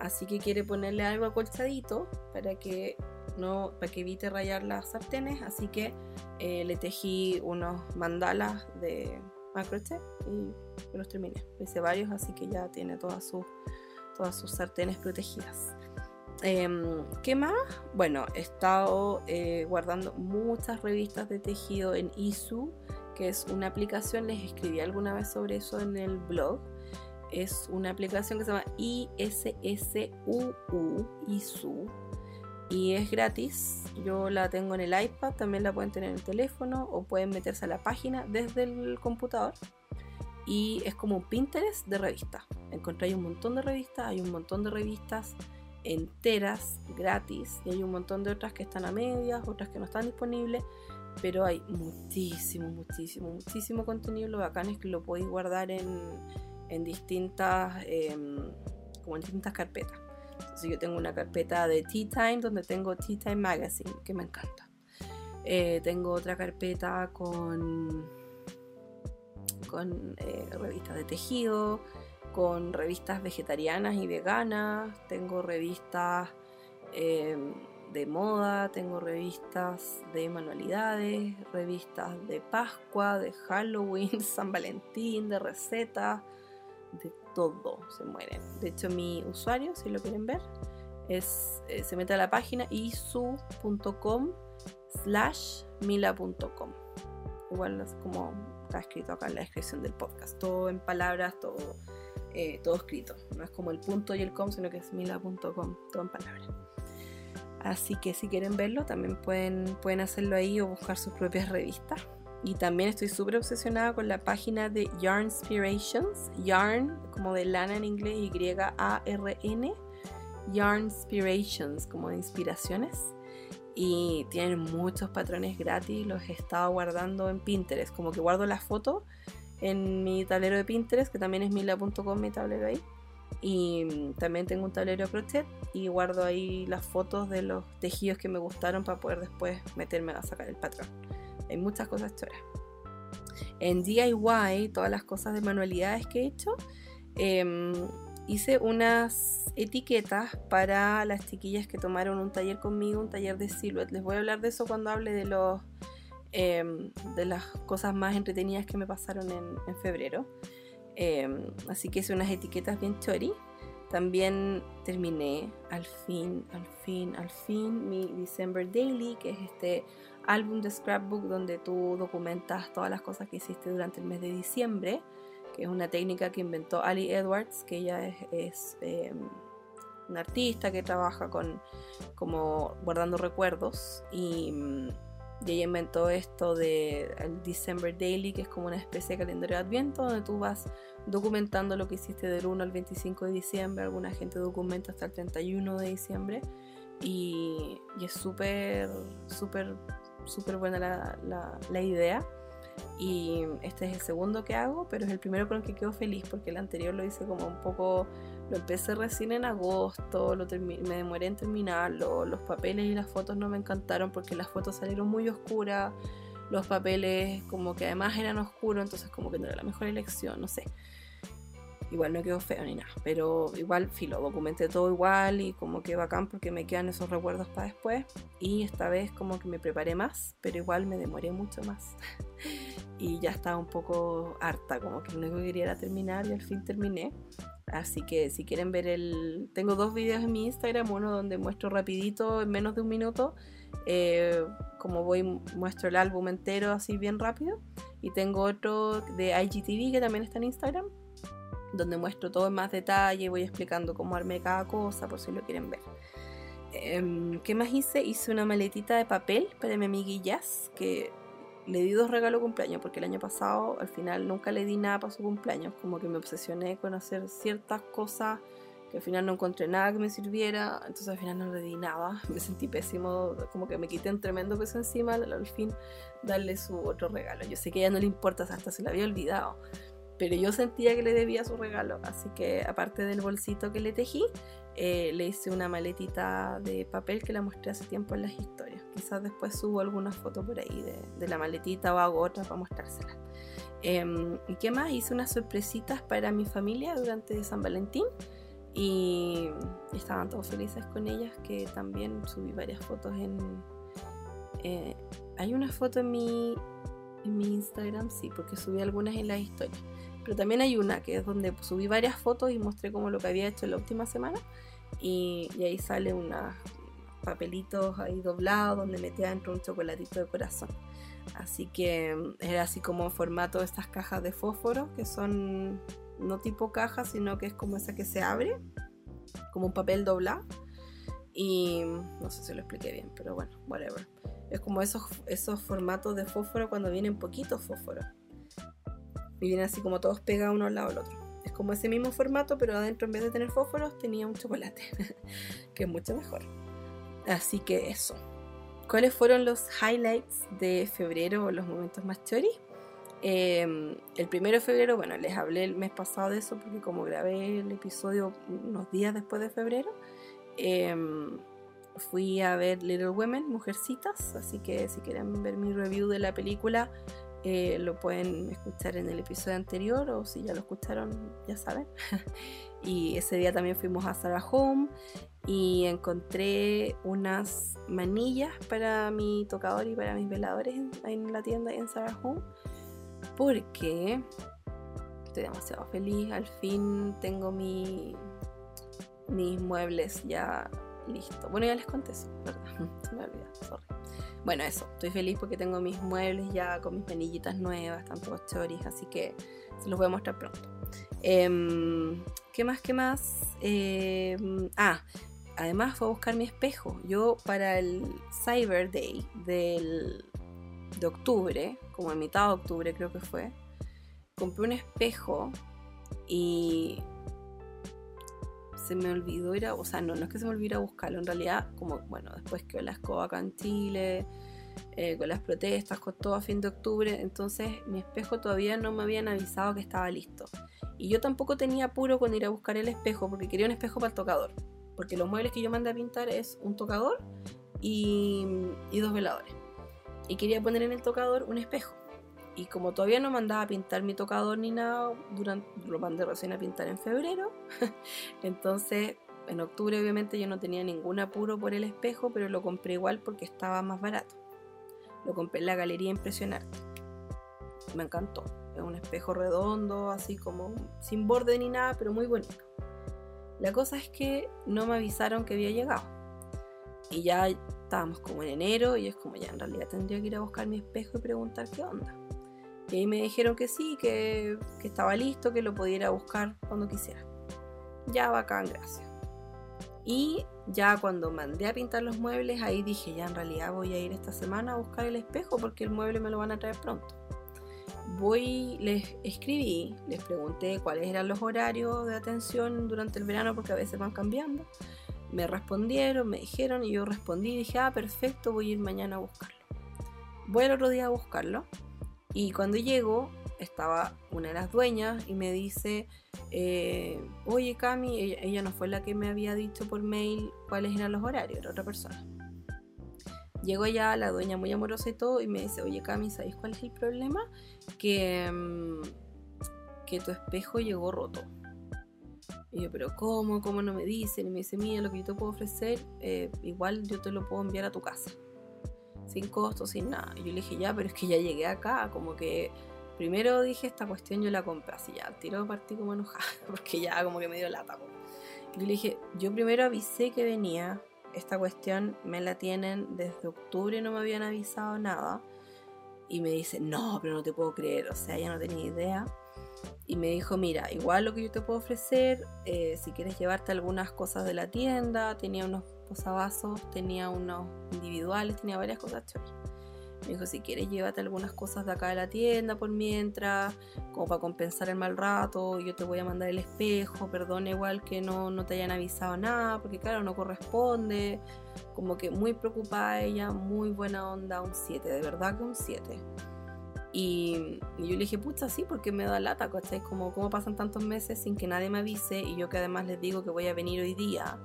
Así que quiere ponerle algo acolchadito para que no para que evite rayar las sartenes. Así que eh, le tejí unos mandalas de a crochet y los terminé. Hice varios, así que ya tiene todas sus todas sus sartenes protegidas. Em, ¿Qué más? Bueno, he estado eh, guardando muchas revistas de tejido en ISU, que es una aplicación, les escribí alguna vez sobre eso en el blog. Es una aplicación que se llama ISSUU, ISU, y es gratis. Yo la tengo en el iPad, también la pueden tener en el teléfono o pueden meterse a la página desde el computador. Y es como un Pinterest de revistas. Encontré un montón de revistas, hay un montón de revistas enteras gratis y hay un montón de otras que están a medias, otras que no están disponibles, pero hay muchísimo, muchísimo, muchísimo contenido. Lo bacán es que lo podéis guardar en, en distintas, eh, como en distintas carpetas. Entonces yo tengo una carpeta de Tea Time donde tengo Tea Time Magazine, que me encanta. Eh, tengo otra carpeta con, con eh, revistas de tejido, con revistas vegetarianas y veganas, tengo revistas eh, de moda, tengo revistas de manualidades, revistas de Pascua, de Halloween, San Valentín, de recetas, de todo se mueren. De hecho, mi usuario, si lo quieren ver, es, eh, se mete a la página isu.com slash mila.com. Igual es como está escrito acá en la descripción del podcast. Todo en palabras, todo, eh, todo escrito. No es como el punto y el com, sino que es mila.com, todo en palabras. Así que si quieren verlo, también pueden, pueden hacerlo ahí o buscar sus propias revistas. Y también estoy súper obsesionada con la página de Yarn Inspirations. Yarn, como de lana en inglés, Y-A-R-N. Yarn Inspirations, como de inspiraciones. Y tienen muchos patrones gratis. Los he estado guardando en Pinterest. Como que guardo las fotos en mi tablero de Pinterest, que también es mila.com, mi tablero ahí. Y también tengo un tablero de crochet y guardo ahí las fotos de los tejidos que me gustaron para poder después meterme a sacar el patrón. Hay muchas cosas choras. En DIY, todas las cosas de manualidades que he hecho, em, hice unas etiquetas para las chiquillas que tomaron un taller conmigo, un taller de silhouette. Les voy a hablar de eso cuando hable de los em, de las cosas más entretenidas que me pasaron en, febrero. Em, así que hice unas etiquetas bien chori. También terminé al fin, al fin, al fin mi December Daily, que es este álbum de scrapbook donde tú documentas todas las cosas que hiciste durante el mes de diciembre, que es una técnica que inventó Ali Edwards, que ella es, eh, una artista que trabaja con como guardando recuerdos y, mm, y, ella inventó esto de el December Daily, que es como una especie de calendario de adviento donde tú vas documentando lo que hiciste del 1 al 25 de diciembre, alguna gente documenta hasta el 31 de diciembre y, y es súper, súper súper buena la, la, idea. Y este es el segundo que hago, pero es el primero con el que quedo feliz porque el anterior lo hice como un poco, lo empecé recién en agosto, lo me demoré en terminarlo, los papeles y las fotos no me encantaron porque las fotos salieron muy oscuras, los papeles como que además eran oscuros, entonces como que no era la mejor elección, no sé. Igual no quedó feo ni nada, pero igual filo, documenté todo igual y como que bacán porque me quedan esos recuerdos para después. Y esta vez como que me preparé más, pero igual me demoré mucho más. y ya estaba un poco harta, como que lo único que quería era terminar y al fin terminé. Así que si quieren ver el... Tengo dos videos en mi Instagram, uno donde muestro rapidito, en menos de un minuto, eh, como voy, muestro el álbum entero así bien rápido. Y tengo otro de IGTV que también está en Instagram, donde muestro todo en más detalle, voy explicando cómo armé cada cosa, por si lo quieren ver. Em, ¿Qué más hice? Hice una maletita de papel para mi amiga Jazz, que le di dos regalos cumpleaños, porque el año pasado al final nunca le di nada para su cumpleaños, como que me obsesioné con hacer ciertas cosas que al final no encontré nada que me sirviera, entonces al final no le di nada, me sentí pésimo, como que me quité un tremendo peso encima al, fin darle su otro regalo. Yo sé que a ella no le importa, hasta se lo había olvidado, pero yo sentía que le debía su regalo, así que aparte del bolsito que le tejí, eh, le hice una maletita de papel que la mostré hace tiempo en las historias. Quizás después subo algunas fotos por ahí de, la maletita o hago otra para mostrárselas. Em, ¿Y qué más? Hice unas sorpresitas para mi familia durante San Valentín y estaban todos felices con ellas, que también subí varias fotos en... Eh, hay una foto en mi, en mi Instagram, sí, porque subí algunas en las historias pero también hay una que es donde subí varias fotos y mostré como lo que había hecho en la última semana. Y, ahí sale unos papelitos ahí doblados donde metía dentro un chocolatito de corazón. Así que mm, era así como formato de estas cajas de fósforo, que son no tipo caja, sino que es como esa que se abre, como un papel doblado. Y mm, no sé si lo expliqué bien, pero bueno, whatever. Es como esos, esos formatos de fósforo cuando vienen poquitos fósforos y vienen así como todos pegados uno al lado del otro. Es como ese mismo formato, pero adentro en vez de tener fósforos tenía un chocolate, que es mucho mejor. Así que eso. ¿Cuáles fueron los highlights de febrero o los momentos más chori? Em, el primero de febrero, bueno, les hablé el mes pasado de eso porque como grabé el episodio unos días después de febrero, em, fui a ver Little Women, Mujercitas, así que si quieren ver mi review de la película, eh, lo pueden escuchar en el episodio anterior o si ya lo escucharon, ya saben. y ese día también fuimos a Sarah Home y encontré unas manillas para mi tocador y para mis veladores en, la tienda en Sarah Home porque estoy demasiado feliz. Al fin tengo mi, mis muebles ya listos. Bueno, ya les conté eso, ¿verdad? Se me olvidó. Bueno, eso, estoy feliz porque tengo mis muebles ya con mis manillitas nuevas, tanto choris, así que se los voy a mostrar pronto. Em, ¿Qué más? ¿Qué más? Em, ah, además fue a buscar mi espejo. Yo para el Cyber Day del, de octubre, como en mitad de octubre creo que fue, compré un espejo y se me olvidó ir a, o sea, no, no es que se me olvidó buscarlo, en realidad, como, bueno, después que la escoba acá en Chile, eh, con las protestas, con todo a fin de octubre, entonces mi espejo todavía no me habían avisado que estaba listo. Y yo tampoco tenía apuro con ir a buscar el espejo, porque quería un espejo para el tocador, porque los muebles que yo mandé a pintar es un tocador y, y dos veladores. Y quería poner en el tocador un espejo. Y como todavía no mandaba a pintar mi tocador ni nada, durante, lo mandé recién a pintar en febrero. Entonces, en octubre obviamente yo no tenía ningún apuro por el espejo, pero lo compré igual porque estaba más barato. Lo compré en la galería Impresionante. Me encantó. Es un espejo redondo, así como sin borde ni nada, pero muy bonito. La cosa es que no me avisaron que había llegado. Y ya estábamos como en enero y es como ya en realidad tendría que ir a buscar mi espejo y preguntar qué onda. Y ahí me dijeron que sí, que, estaba listo, que lo pudiera buscar cuando quisiera. Ya bacán, gracias. Y ya cuando mandé a pintar los muebles, ahí dije, ya en realidad voy a ir esta semana a buscar el espejo porque el mueble me lo van a traer pronto. Voy, les escribí, les pregunté cuáles eran los horarios de atención durante el verano porque a veces van cambiando. Me respondieron, me dijeron y yo respondí y dije, ah, perfecto, voy a ir mañana a buscarlo. Voy el otro día a buscarlo Y cuando llego, estaba una de las dueñas y me dice, eh, oye Cami, ella, no fue la que me había dicho por mail cuáles eran los horarios, era otra persona. Llego allá, la dueña muy amorosa y todo, y me dice, oye Cami, ¿sabéis cuál es el problema? Que, mm, que tu espejo llegó roto. Y yo, pero ¿cómo? ¿Cómo no me dicen? Y me dice, mira, lo que yo te puedo ofrecer, eh, igual yo te lo puedo enviar a tu casa. Sin costo, sin nada. Y yo le dije, ya, pero es que ya llegué acá, como que primero dije, esta cuestión yo la compré así ya, tiro partí como enojada, porque ya como que me dio lata. Y le dije, yo primero avisé que venía, esta cuestión me la tienen desde octubre, no me habían avisado nada. Y me dice, no, pero no te puedo creer, o sea, ya no tenía idea. Y me dijo, mira, igual lo que yo te puedo ofrecer, eh, si quieres llevarte algunas cosas de la tienda, tenía unos posavasos, tenía unos individuales, tenía varias cosas chéveres. Me dijo, si quieres, llévate algunas cosas de acá de la tienda por mientras, como para compensar el mal rato. Yo te voy a mandar el espejo, perdona igual que no, no te hayan avisado nada, porque claro, no corresponde. Como que muy preocupada ella, muy buena onda, un 7, de verdad que un 7. Y, yo le dije, pucha, sí, porque me da lata, ¿cachai? Como, ¿cómo pasan tantos meses sin que nadie me avise? Y yo que además les digo que voy a venir hoy día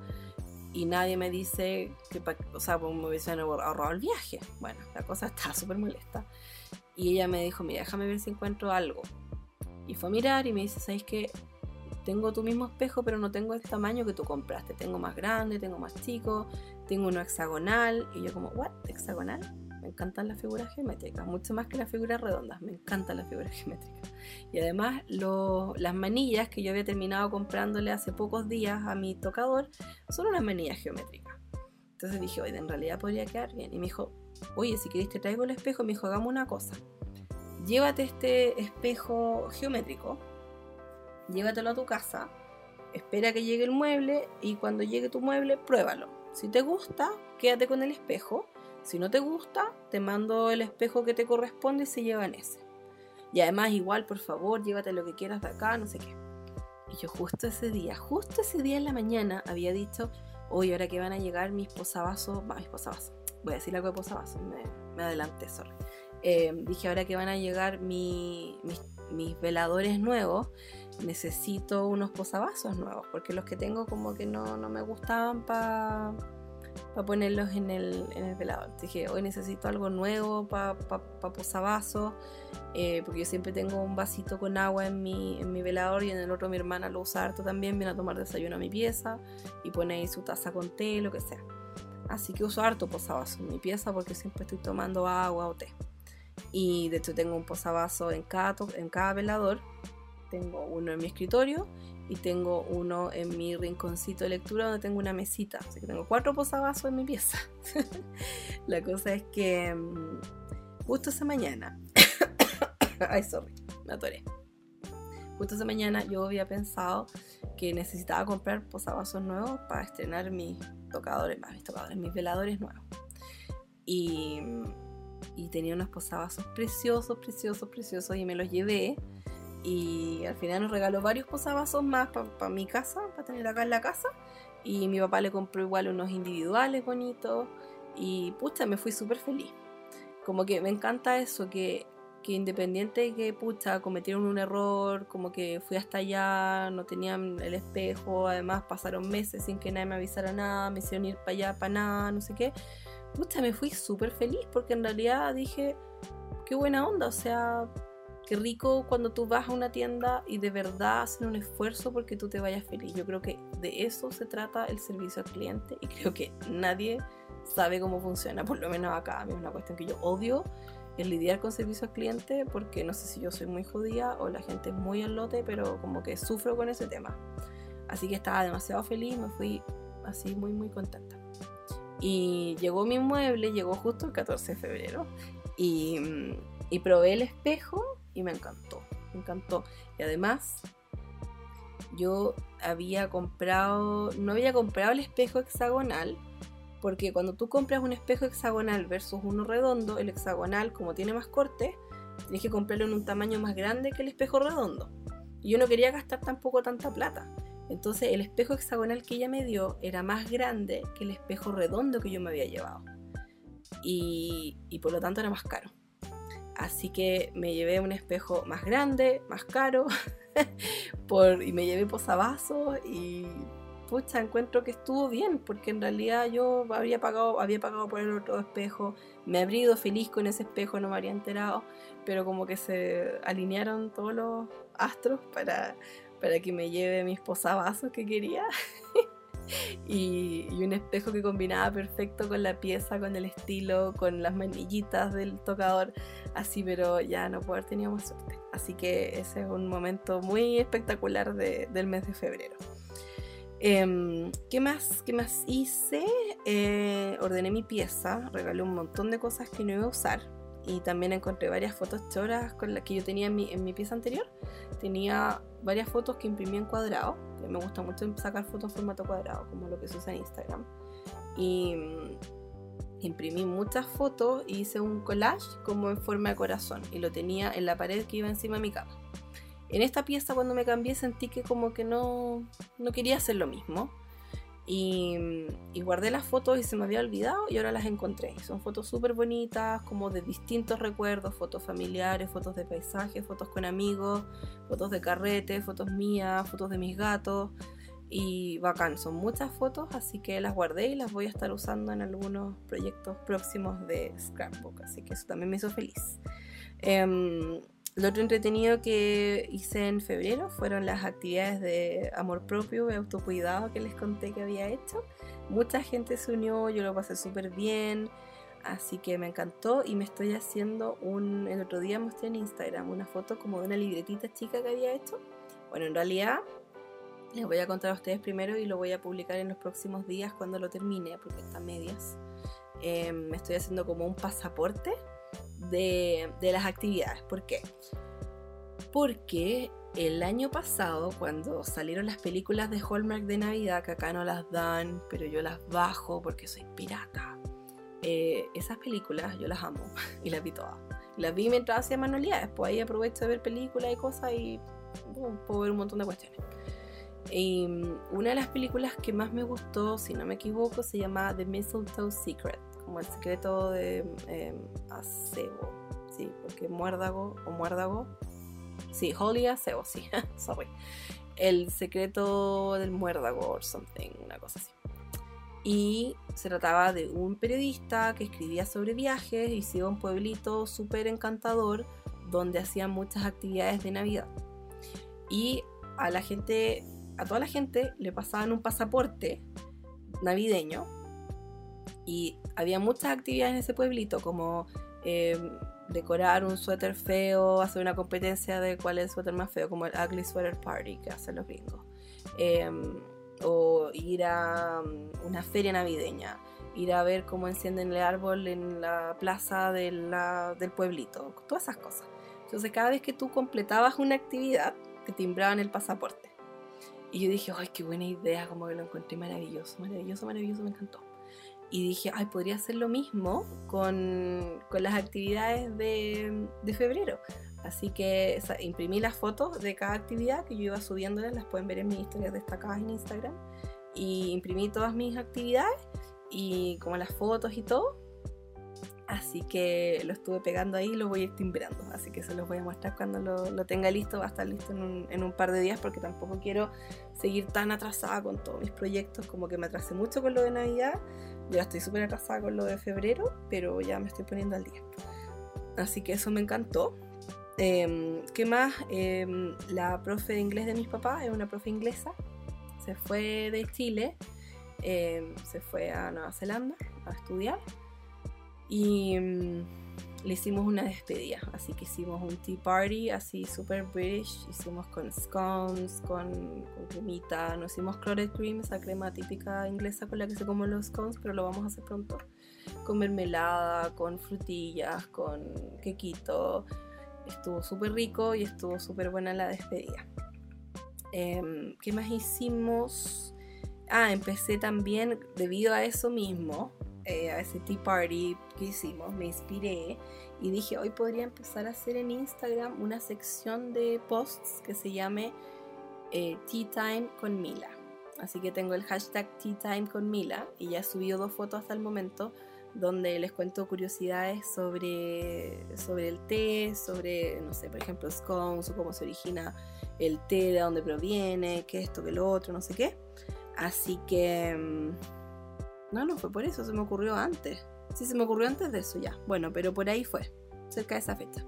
y nadie me dice que, o sea, pues me hubiesen ahorrado el viaje. Bueno, la cosa está súper molesta. Y ella me dijo, mira, déjame ver si encuentro algo. Y fue a mirar y me dice, ¿sabes qué? Tengo tu mismo espejo, pero no tengo el tamaño que tú compraste. Tengo más grande, tengo más chico, tengo uno hexagonal. Y yo como, ¿what? ¿Hexagonal? Me encantan las figuras geométricas, mucho más que las figuras redondas. Me encantan las figuras geométricas. Y además las manillas que yo había terminado comprándole hace pocos días a mi tocador son unas manillas geométricas. Entonces dije, oye, en realidad podría quedar bien. Y me dijo, oye, si querés te traigo el espejo. Me dijo, hagamos una cosa. Llévate este espejo geométrico, llévatelo a tu casa, espera que llegue el mueble y cuando llegue tu mueble, pruébalo. Si te gusta, quédate con el espejo si no te gusta, te mando el espejo que te corresponde y se lleva en ese. Y además, igual, por favor, llévate lo que quieras de acá, no sé qué. Y yo justo ese día, justo ese día en la mañana, había dicho, hoy ahora que van a llegar mis posavasos, va, mis posavasos, voy a decir algo de posavasos, me, me adelanté, sorry. Eh, dije, ahora que van a llegar mis, mis, veladores nuevos, necesito unos posavasos nuevos, porque los que tengo como que no, no me gustaban para para ponerlos en el, en el velador. Dije, hoy necesito algo nuevo para pa, pa posavasos, eh, porque yo siempre tengo un vasito con agua en mi, en mi velador y en el otro mi hermana lo usa harto también, viene a tomar desayuno a mi pieza y pone ahí su taza con té, lo que sea. Así que uso harto posavasos en mi pieza porque siempre estoy tomando agua o té. Y de hecho tengo un posavasos en cada, en cada velador. Tengo uno en mi escritorio y tengo uno en mi rinconcito de lectura donde tengo una mesita. Así que tengo cuatro posavasos en mi pieza. la cosa es que mm, justo esa mañana, ay, sorry, me atoré. Justo esa mañana yo había pensado que necesitaba comprar posavasos nuevos para estrenar mis tocadores, más mis tocadores, mis veladores nuevos. Y, y tenía unos posavasos preciosos, preciosos, preciosos y me los llevé y al final nos regaló varios posavasos más para mi casa, para tener acá en la casa. Y mi papá le compró igual unos individuales bonitos. Y pucha, me fui súper feliz. Como que me encanta eso, que, que independiente de que pucha, cometieron un error, como que fui hasta allá, no tenían el espejo, además pasaron meses sin que nadie me avisara nada, me hicieron ir para allá para nada, no sé qué. Pucha, me fui súper feliz porque en realidad dije, qué buena onda, o sea, Qué rico cuando tú vas a una tienda y de verdad hacen un esfuerzo porque tú te vayas feliz. Yo creo que de eso se trata el servicio al cliente y creo que nadie sabe cómo funciona, por lo menos acá. A mí es una cuestión que yo odio el lidiar con servicio al cliente porque no sé si yo soy muy judía o la gente es muy al lote, pero como que sufro con ese tema. Así que estaba demasiado feliz, me fui así muy muy contenta. Y llegó mi mueble, llegó justo el 14 de febrero y, y probé el espejo y me encantó, me encantó. Y además, yo había comprado, no había comprado el espejo hexagonal, porque cuando tú compras un espejo hexagonal versus uno redondo, el hexagonal, como tiene más corte, tienes que comprarlo en un tamaño más grande que el espejo redondo. Y yo no quería gastar tampoco tanta plata. Entonces el espejo hexagonal que ella me dio era más grande que el espejo redondo que yo me había llevado. Y, y por lo tanto era más caro. Así que me llevé un espejo más grande, más caro, por, y me llevé posavasos y pucha, encuentro que estuvo bien, porque en realidad yo había pagado, había pagado por el otro espejo, me habría ido feliz con ese espejo, no me habría enterado, pero como que se alinearon todos los astros para, para que me lleve mis posavasos que quería. y, un espejo que combinaba perfecto con la pieza, con el estilo, con las manillitas del tocador, así, pero ya no puedo haber tenido más suerte. Así que ese es un momento muy espectacular del mes de febrero. Em, ¿qué, más, ¿Qué más hice? Eh, ordené mi pieza, regalé un montón de cosas que no iba a usar y también encontré varias fotos choras con las que yo tenía en mi, en mi pieza anterior. Tenía varias fotos que imprimí en cuadrado me gusta mucho sacar fotos en formato cuadrado, como lo que se usa en Instagram. Y mm, imprimí muchas fotos y hice un collage como en forma de corazón y lo tenía en la pared que iba encima de mi cama. En esta pieza cuando me cambié sentí que como que no, no quería hacer lo mismo y, guardé las fotos y se me había olvidado y ahora las encontré. Son fotos súper bonitas, como de distintos recuerdos, fotos familiares, fotos de paisajes, fotos con amigos, fotos de carrete, fotos mías, fotos de mis gatos. Y bacán, son muchas fotos, así que las guardé y las voy a estar usando en algunos proyectos próximos de Scrapbook, así que eso también me hizo feliz. Em, lo otro entretenido que hice en febrero fueron las actividades de amor propio y autocuidado que les conté que había hecho. Mucha gente se unió, yo lo pasé súper bien, así que me encantó y me estoy haciendo un... El otro día mostré en Instagram una foto como de una libretita chica que había hecho. Bueno, en realidad les voy a contar a ustedes primero y lo voy a publicar en los próximos días cuando lo termine, porque está medias. Eh, me estoy haciendo como un pasaporte de, las actividades. ¿Por qué? Porque el año pasado, cuando salieron las películas de Hallmark de Navidad, que acá no las dan, pero yo las bajo porque soy pirata, eh, esas películas yo las amo y las vi todas. Las vi mientras hacía manualidades, pues ahí aprovecho de ver películas y cosas y puedo ver un montón de cuestiones. Y mm, una de las películas que más me gustó, si no me equivoco, se llama The Mistletoe Secret como el secreto de eh, acebo, sí, porque muérdago o muérdago, sí, holy acebo, sí, sorry, el secreto del muérdago or something, una cosa así. Y se trataba de un periodista que escribía sobre viajes y se iba a un pueblito súper encantador donde hacían muchas actividades de Navidad. Y a la gente, a toda la gente le pasaban un pasaporte navideño y había muchas actividades en ese pueblito, como eh, decorar un suéter feo, hacer una competencia de cuál es el suéter más feo, como el Ugly Sweater Party que hacen los gringos. Em, o ir a mm, una feria navideña, ir a ver cómo encienden el árbol en la plaza del pueblito, todas esas cosas. Entonces cada vez que tú completabas una actividad, te timbraban el pasaporte. Y yo dije, ay, qué buena idea, como que lo encontré maravilloso, maravilloso, maravilloso, me encantó y dije, ay, podría hacer lo mismo con, con las actividades de, de, febrero. Así que imprimí las fotos de cada actividad que yo iba subiéndolas, las pueden ver en mis historias destacadas en Instagram. Y imprimí todas mis actividades y como las fotos y todo. Así que lo estuve pegando ahí y lo voy a ir timbrando. Así que se los voy a mostrar cuando lo, lo tenga listo. Va a estar listo en un, en un, par de días porque tampoco quiero seguir tan atrasada con todos mis proyectos. Como que me atrasé mucho con lo de Navidad. Ya estoy súper atrasada con lo de febrero, pero ya me estoy poniendo al día. Así que eso me encantó. Em, ¿Qué más? Em, la profe de inglés de mis papás es una profe inglesa. Se fue de Chile, em, se fue a Nueva Zelanda a estudiar. Y le hicimos una despedida. Así que hicimos un tea party, así super british. Hicimos con scones, con, cremita. No hicimos clotted cream, esa crema típica inglesa con la que se comen los scones, pero lo vamos a hacer pronto. Con mermelada, con frutillas, con quequito. Estuvo súper rico y estuvo súper buena la despedida. Em, ¿Qué más hicimos? Ah, empecé también, debido a eso mismo, eh, a ese tea party que hicimos, me inspiré y dije, hoy podría empezar a hacer en Instagram una sección de posts que se llame eh, Tea Time con Mila. Así que tengo el hashtag Tea Time con Mila y ya he subido dos fotos hasta el momento donde les cuento curiosidades sobre, sobre el té, sobre, no sé, por ejemplo, scones o cómo se origina el té, de dónde proviene, qué esto, qué lo otro, no sé qué. Así que... No, no fue por eso, se me ocurrió antes. Sí, se me ocurrió antes de eso ya. Bueno, pero por ahí fue, cerca de esa fecha.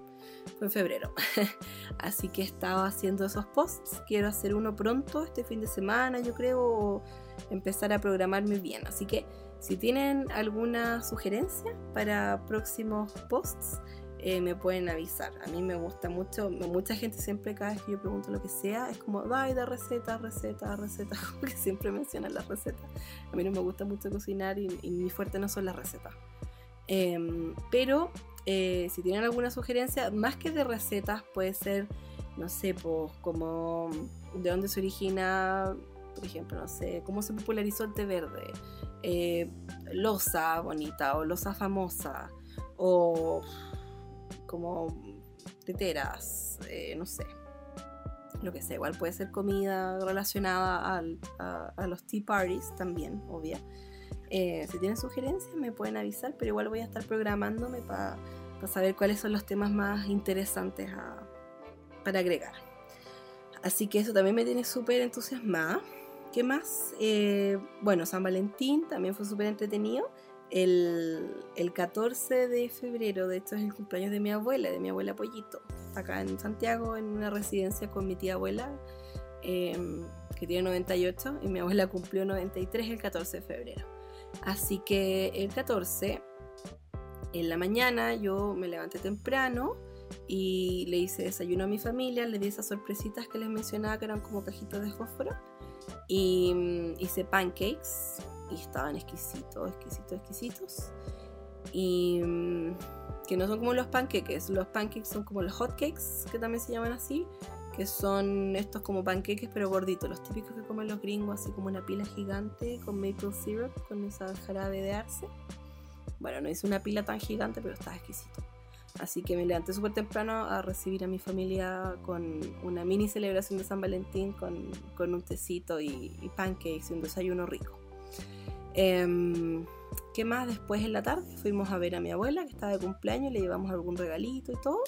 Fue en febrero. Así que estaba haciendo esos posts. Quiero hacer uno pronto, este fin de semana, yo creo, empezar a programarme bien. Así que si tienen alguna sugerencia para próximos posts, eh, me pueden avisar. A mí me gusta mucho, mucha gente siempre cada vez que yo pregunto lo que sea, es como, dai de receta, receta, receta, porque siempre mencionan las recetas. A mí no me gusta mucho cocinar y, mi fuerte no son las recetas. Em, pero eh, si tienen alguna sugerencia, más que de recetas, puede ser, no sé, pues como de dónde se origina, por ejemplo, no sé, cómo se popularizó el té verde, eh, losa bonita o losa famosa, o como teteras, eh, no sé. Lo que sea, igual puede ser comida relacionada a, los tea parties también, obvia. Eh, si tienen sugerencias me pueden avisar, pero igual voy a estar programándome para saber cuáles son los temas más interesantes para agregar. Así que eso también me tiene súper entusiasmada. ¿Qué más? Eh, bueno, San Valentín también fue súper entretenido. El, 14 de febrero, de hecho, es el cumpleaños de mi abuela, de mi abuela Pollito, acá en Santiago, en una residencia con mi tía abuela, em, que tiene 98, y mi abuela cumplió 93 el 14 de febrero. Así que el 14, en la mañana, yo me levanté temprano y le hice desayuno a mi familia, le di esas sorpresitas que les mencionaba que eran como cajitos de fósforo, y mm, hice pancakes y estaban exquisitos, exquisitos, exquisitos. Y mm, que no son como los pancakes, los pancakes son como los hotcakes, que también se llaman así, que son estos como pancakes pero gorditos, los típicos que comen los gringos, así como una pila gigante con maple syrup, con esa jarabe de arce. Bueno, no hice una pila tan gigante, pero estaba exquisito. Así que me levanté súper temprano a recibir a mi familia con una mini celebración de San Valentín con, con un tecito y, y pancakes y un desayuno rico. Em, ¿Qué más? Después en la tarde fuimos a ver a mi abuela que estaba de cumpleaños, le llevamos algún regalito y todo.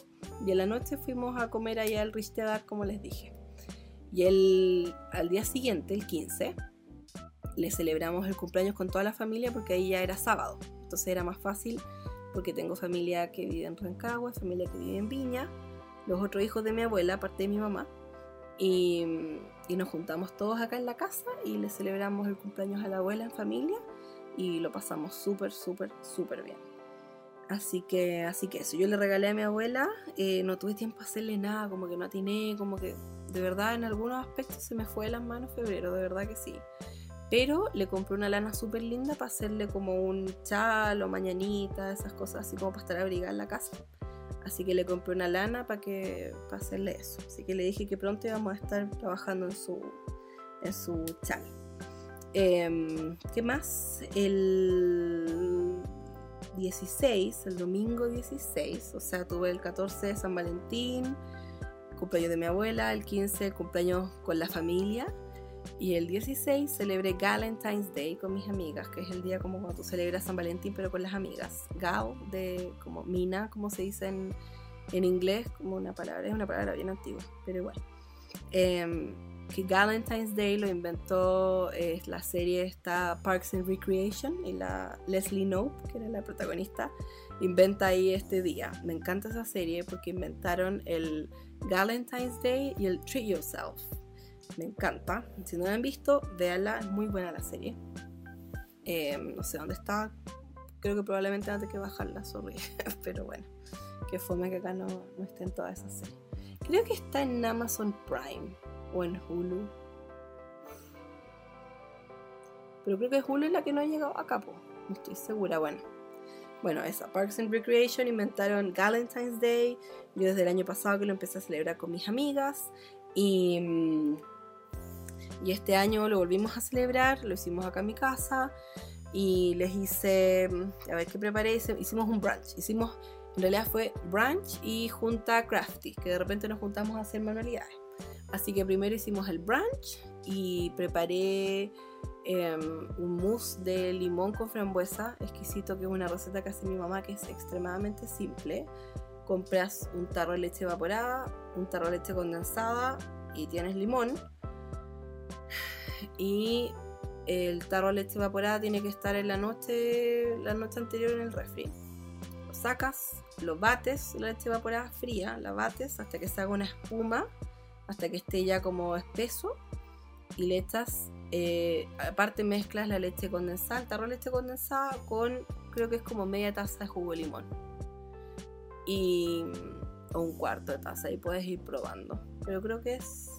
Y en la noche fuimos a comer allá al Richtedar, como les dije. Y el, al día siguiente, el 15, le celebramos el cumpleaños con toda la familia porque ahí ya era sábado. Entonces era más fácil porque tengo familia que vive en Rancagua, familia que vive en Viña, los otros hijos de mi abuela, aparte de mi mamá. Y, nos juntamos todos acá en la casa y le celebramos el cumpleaños a la abuela en familia y lo pasamos súper, súper, súper bien. Así que, así que eso, yo le regalé a mi abuela, eh, no tuve tiempo a hacerle nada, como que no atiné, como que de verdad en algunos aspectos se me fue de las manos febrero, de verdad que sí. Pero le compré una lana súper linda para hacerle como un chal o mañanita, esas cosas así como para estar abrigada en la casa. Así que le compré una lana para que para hacerle eso. Así que le dije que pronto íbamos a estar trabajando en su, en su chal. Em, ¿Qué más? El 16, el domingo 16, o sea, tuve el 14 de San Valentín, cumpleaños de mi abuela, el 15 cumpleaños con la familia y el 16 celebré Valentine's Day con mis amigas, que es el día como cuando tú celebras San Valentín, pero con las amigas. Gal, de como mina, como se dice en, en inglés, como una palabra, es una palabra bien antigua, pero igual. Eh, que Valentine's Day lo inventó es la serie esta Parks and Recreation y la Leslie Knope, que era la protagonista, inventa ahí este día. Me encanta esa serie porque inventaron el Valentine's Day y el Treat Yourself me encanta. Si no la han visto, véanla, es muy buena la serie. Em, no sé dónde está, creo que probablemente antes que bajarla, sorry, pero bueno, que fome que acá no, no esté en todas esas series. Creo que está en Amazon Prime o en Hulu. Pero creo que Hulu es la que no ha llegado acá, pues. No estoy segura, bueno. Bueno, esa Parks and Recreation inventaron Valentine's Day. Yo desde el año pasado que lo empecé a celebrar con mis amigas. Y mm, y este año lo volvimos a celebrar, lo hicimos acá en mi casa y les hice, a ver qué preparé, hicimos un brunch. Hicimos, en realidad fue brunch y junta crafty, que de repente nos juntamos a hacer manualidades. Así que primero hicimos el brunch y preparé em, un mousse de limón con frambuesa, exquisito, que es una receta que hace mi mamá, que es extremadamente simple. Compras un tarro de leche evaporada, un tarro de leche condensada y tienes limón. Y el tarro de leche evaporada tiene que estar en la noche, la noche anterior en el refri. Lo sacas, lo bates, la leche evaporada fría, la bates hasta que se haga una espuma, hasta que esté ya como espeso y le echas, eh, aparte mezclas la leche condensada, el tarro de leche condensada con, creo que es como media taza de jugo de limón. Y, o un cuarto de taza, y puedes ir probando. Pero creo que es,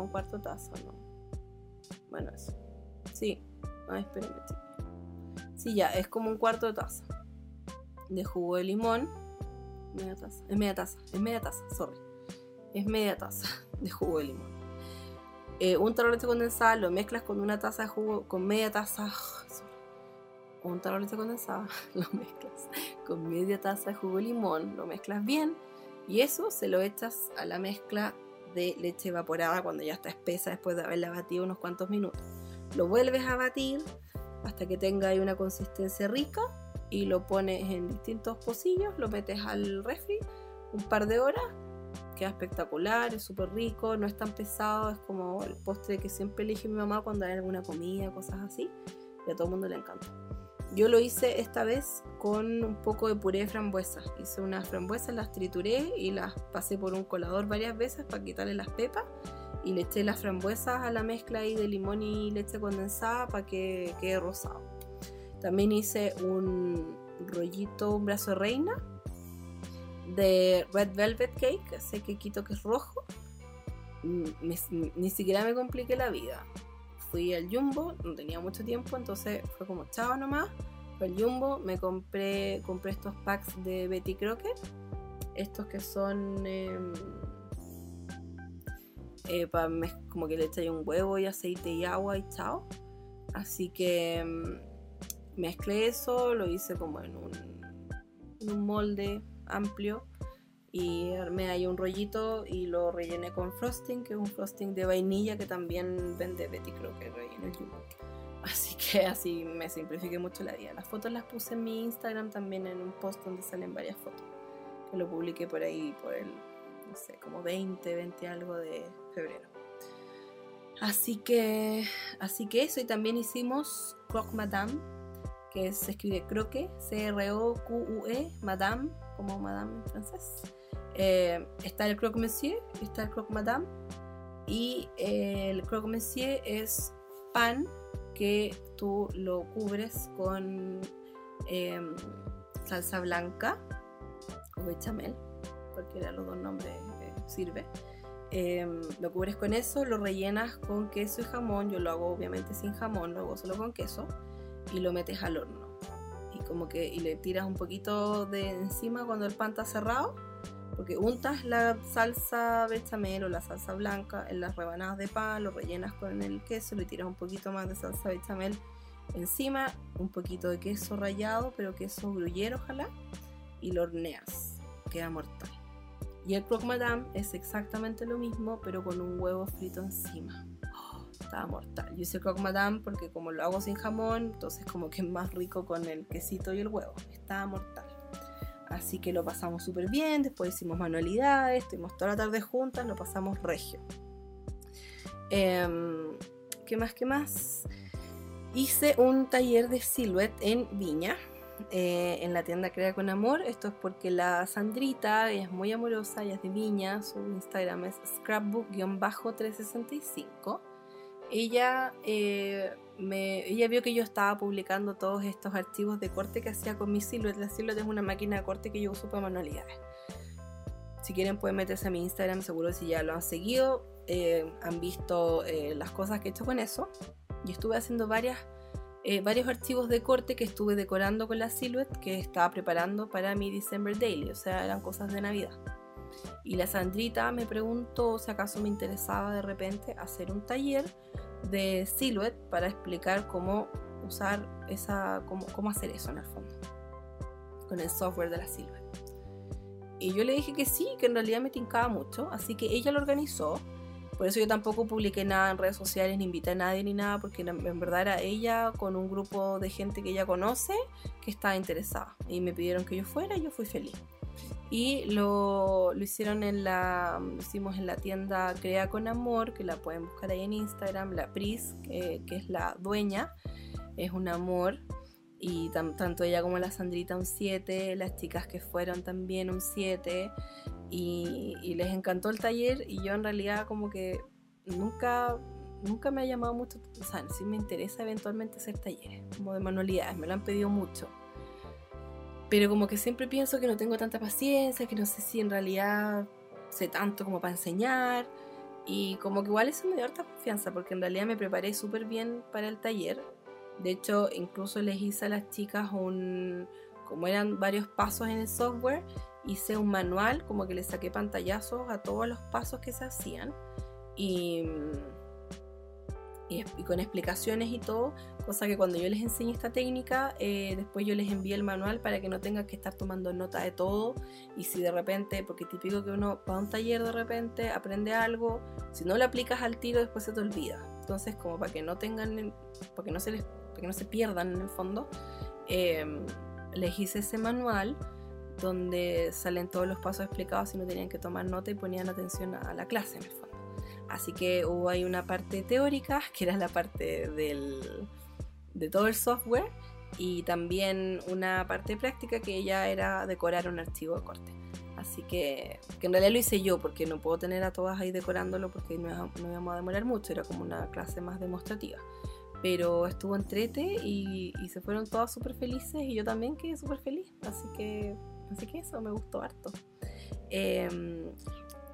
un cuarto de taza, ¿no? Bueno, eso. Sí, ay, espérenme. Sí, ya, es como un cuarto de taza de jugo de limón. Media taza. Es media taza, es media taza, sorry. Es media taza de jugo de limón. Eh, un tarro de leche condensada lo mezclas con una taza de jugo, con media taza. un tarro de leche condensada lo mezclas con media taza de jugo de limón, lo mezclas bien y eso se lo echas a la mezcla de leche evaporada cuando ya está espesa después de haberla batido unos cuantos minutos. Lo vuelves a batir hasta que tenga ahí una consistencia rica y lo pones en distintos pocillos, lo metes al refri un par de horas, queda espectacular, es súper rico, no es tan pesado, es como el postre que siempre elige mi mamá cuando hay alguna comida, cosas así, y a todo el mundo le encanta. Yo lo hice esta vez con un poco de puré de frambuesa. Hice unas frambuesas, las trituré y las pasé por un colador varias veces para quitarle las pepas. Y le eché las frambuesas a la mezcla ahí de limón y leche condensada para que quede rosado. También hice un rollito, un brazo de reina de Red Velvet Cake, ese quito que es rojo. Mm, ni siquiera me compliqué la vida fui al Jumbo, no tenía mucho tiempo, entonces fue como chao nomás. Fui al Jumbo, me compré, compré estos packs de Betty Crocker, estos que son em, eh, como que le echáis un huevo y aceite y agua y chao. Así que em, mezclé eso, lo hice como en un, en un molde amplio y armé ahí un rollito y lo rellené con frosting, que es un frosting de vainilla que también vende Betty Crocker en el Jumbo. Así que así me simplifiqué mucho la vida. Las fotos las puse en mi Instagram también en un post donde salen varias fotos. Que lo publiqué por ahí por el, no sé, como 20, 20 algo de febrero. Así que, así que eso. Y también hicimos Croque Madame, que se escribe croque, C-R-O-Q-U-E, Madame, como Madame en francés. Eh, está el croque monsieur, está el croque madame y el croque monsieur es pan que tú lo cubres con em, salsa blanca o bechamel, cualquiera de los dos nombres eh, sirve. Em, lo cubres con eso, lo rellenas con queso y jamón. Yo lo hago obviamente sin jamón, lo hago solo con queso y lo metes al horno. Y como que y le tiras un poquito de encima cuando el pan está cerrado porque untas la salsa bechamel o la salsa blanca en las rebanadas de pan, lo rellenas con el queso, le tiras un poquito más de salsa bechamel encima, un poquito de queso rallado, pero queso gruyere ojalá, y lo horneas. Queda mortal. Y el croque madame es exactamente lo mismo, pero con un huevo frito encima. Estaba mortal. Yo hice croque madame porque como lo hago sin jamón, entonces como que es más rico con el quesito y el huevo. Estaba mortal. Así que lo pasamos súper bien, después hicimos manualidades, estuvimos toda la tarde juntas, lo pasamos regio. Em, ¿Qué más? ¿Qué más? Hice un taller de silhouette en Viña, eh, en la tienda Crea con Amor. Esto es porque la Sandrita es muy amorosa, ella es de Viña, su Instagram es scrapbook-365. Ella eh, ella vio que yo estaba publicando todos estos archivos de corte que hacía con mi Silhouette. La Silhouette es una máquina de corte que yo uso para manualidades. Si quieren pueden meterse a mi Instagram, seguro si ya lo han seguido, eh, han visto eh, las cosas que he hecho con eso. Y estuve haciendo varias, eh, varios archivos de corte que estuve decorando con la Silhouette que estaba preparando para mi December Daily, o sea, eran cosas de Navidad. Y la Sandrita me preguntó si acaso me interesaba de repente hacer un taller de Silhouette para explicar cómo usar esa, cómo, cómo hacer eso en el fondo, con el software de la Silhouette. Y yo le dije que sí, que en realidad me tincaba mucho, así que ella lo organizó. Por eso yo tampoco publiqué nada en redes sociales, ni invité a nadie ni nada, porque en verdad era ella con un grupo de gente que ella conoce que estaba interesada. Y me pidieron que yo fuera y yo fui feliz. Y lo, lo hicieron en la, hicimos en la tienda Crea con Amor, que la pueden buscar ahí en Instagram, la Pris, que, que es la dueña, es un amor y tanto ella como la Sandrita un 7, las chicas que fueron también un 7 y, les encantó el taller y yo en realidad como que nunca nunca me ha llamado mucho, o sea, sí me interesa eventualmente hacer talleres como de manualidades, me lo han pedido mucho. Pero como que siempre pienso que no tengo tanta paciencia, que no sé si en realidad sé tanto como para enseñar. Y como que igual eso me dio harta confianza, porque en realidad me preparé súper bien para el taller. De hecho, incluso les hice a las chicas un, como eran varios pasos en el software, hice un manual, como que les saqué pantallazos a todos los pasos que se hacían y, y, con explicaciones y todo, cosa que cuando yo les enseñe esta técnica, eh, después yo les envío el manual para que no tengan que estar tomando nota de todo y si de repente, porque típico que uno va a un taller de repente, aprende algo, si no lo aplicas al tiro después se te olvida. Entonces, como para que no tengan, para que no se les que no se pierdan en el fondo, em, les hice ese manual donde salen todos los pasos explicados y no tenían que tomar nota y ponían atención a la clase en el fondo. Así que hubo ahí una parte teórica, que era la parte del, de todo el software, y también una parte práctica que ya era decorar un archivo de corte. Así que, que en realidad lo hice yo, porque no puedo tener a todas ahí decorándolo porque no, no íbamos a demorar mucho, era como una clase más demostrativa pero estuvo entrete y, y se fueron todas súper felices y yo también quedé súper feliz, así que, así que eso me gustó harto. Em,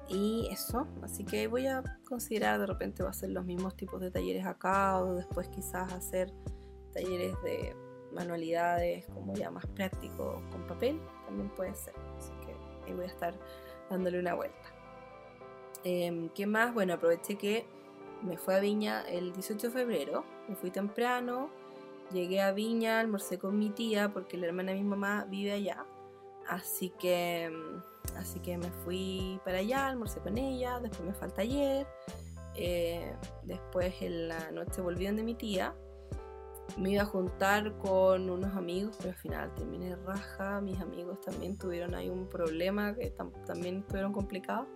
y eso, así que voy a considerar de repente va a ser los mismos tipos de talleres acá o después quizás hacer talleres de manualidades como ya más prácticos con papel, también puede ser, así que ahí voy a estar dándole una vuelta. Em, ¿Qué más? Bueno, aproveché que me fui a Viña el 18 de febrero, me fui temprano, llegué a Viña, almorcé con mi tía porque la hermana de mi mamá vive allá, así que, así que me fui para allá, almorcé con ella, después me falta ayer, eh, después en la noche volví de mi tía, me iba a juntar con unos amigos, pero al final terminé raja, mis amigos también tuvieron ahí un problema que también estuvieron complicados.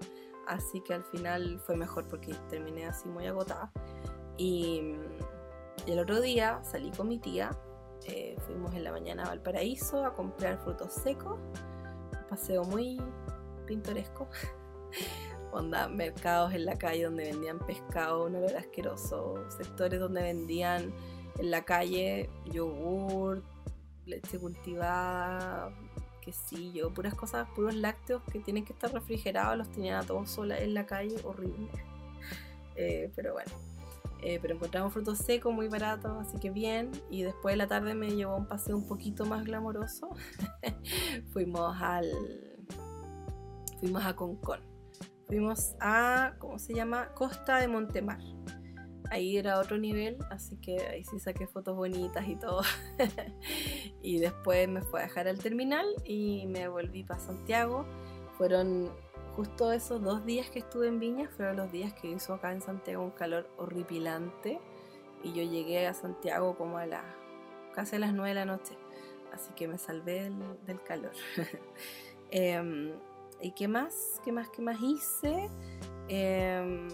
Así que al final fue mejor porque terminé así muy agotada. Y, el otro día salí con mi tía, eh, fuimos en la mañana a Valparaíso a comprar frutos secos, un paseo muy pintoresco. Onda, mercados en la calle donde vendían pescado, un olor asqueroso, sectores donde vendían en la calle yogur, leche cultivada, quesillo, puras cosas, puros lácteos que tienen que estar refrigerados, los tenían a todos sola en la calle, horrible. Eh, pero bueno, eh, pero encontramos frutos secos muy baratos, así que bien. Y después de la tarde me llevó un paseo un poquito más glamoroso. fuimos al. Fuimos a Concón. Fuimos a. ¿Cómo se llama? Costa de Montemar ahí era otro nivel, así que ahí sí saqué fotos bonitas y todo. y después me fue a dejar al terminal y me volví para Santiago. Fueron justo esos dos días que estuve en Viña, fueron los días que hizo acá en Santiago un calor horripilante. Y yo llegué a Santiago como a las casi a las 9 de la noche. Así que me salvé del, calor. Em, ¿Y qué más? ¿Qué más? ¿Qué más hice? Eh,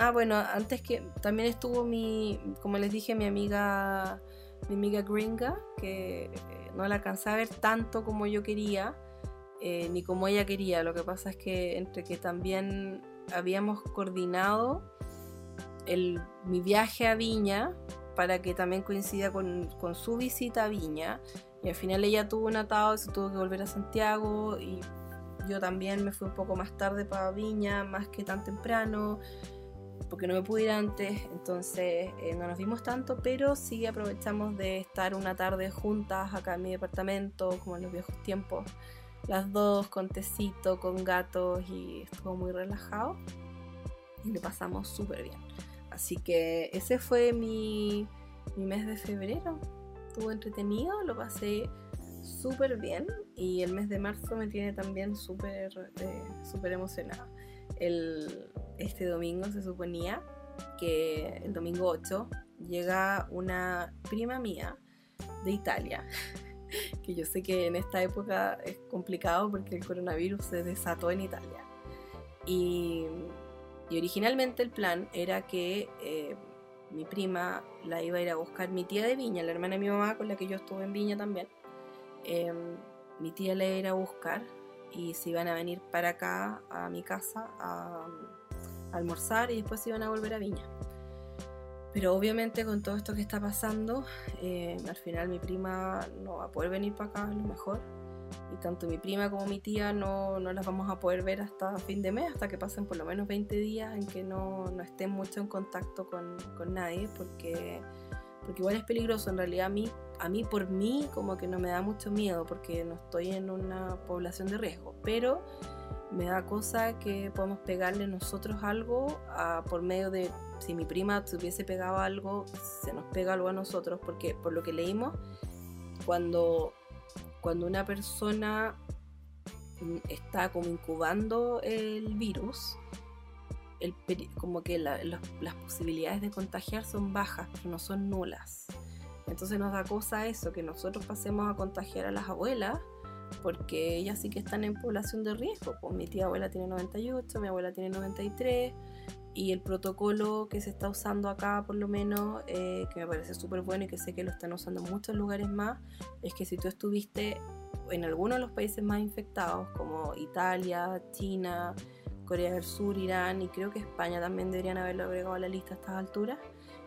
Ah, bueno, antes que también estuvo mi, como les dije, mi amiga, mi amiga gringa, que eh, no la alcancé a ver tanto como yo quería, eh, ni como ella quería. Lo que pasa es que entre que también habíamos coordinado mi viaje a Viña para que también coincida con, su visita a Viña. Y al final ella tuvo un atado y tuvo que volver a Santiago. Y yo también me fui un poco más tarde para Viña, más que tan temprano porque no me pude ir antes, entonces eh, no nos vimos tanto, pero sí aprovechamos de estar una tarde juntas acá en mi departamento, como en los viejos tiempos, las dos con tecito, con gatos y estuvo muy relajado y lo pasamos súper bien. Así que ese fue mi, mi mes de febrero, estuvo entretenido, lo pasé súper bien y el mes de marzo me tiene también súper eh, súper emocionada. El, este domingo se suponía que el domingo 8 llega una prima mía de Italia, que yo sé que en esta época es complicado porque el coronavirus se desató en Italia. Y, originalmente el plan era que eh, mi prima la iba a ir a buscar mi tía de Viña, la hermana de mi mamá con la que yo estuve en Viña también. Em, mi tía la iba a ir a buscar y se iban a venir para acá a mi casa a, almorzar y después se iban a volver a Viña. Pero obviamente con todo esto que está pasando, eh, al final mi prima no va a poder venir para acá a lo mejor. Y tanto mi prima como mi tía no, no, las vamos a poder ver hasta fin de mes, hasta que pasen por lo menos 20 días en que no, no estén mucho en contacto con, con nadie, porque, porque igual es peligroso. En realidad a mí a mí por mí como que no me da mucho miedo porque no estoy en una población de riesgo, pero me da cosa que podemos pegarle nosotros algo por medio de si mi prima se hubiese pegado algo, se nos pega algo a nosotros, porque por lo que leímos, cuando, cuando una persona está como incubando el virus, el, como que las posibilidades de contagiar son bajas, pero no son nulas. Entonces nos da cosa eso, que nosotros pasemos a contagiar a las abuelas, porque ellas sí que están en población de riesgo. Pues mi tía abuela tiene 98, mi abuela tiene 93, y el protocolo que se está usando acá, por lo menos, eh, que me parece súper bueno y que sé que lo están usando en muchos lugares más, es que si tú estuviste en alguno de los países más infectados, como Italia, China, Corea del Sur, Irán y creo que España también deberían haberlo agregado a la lista a estas alturas,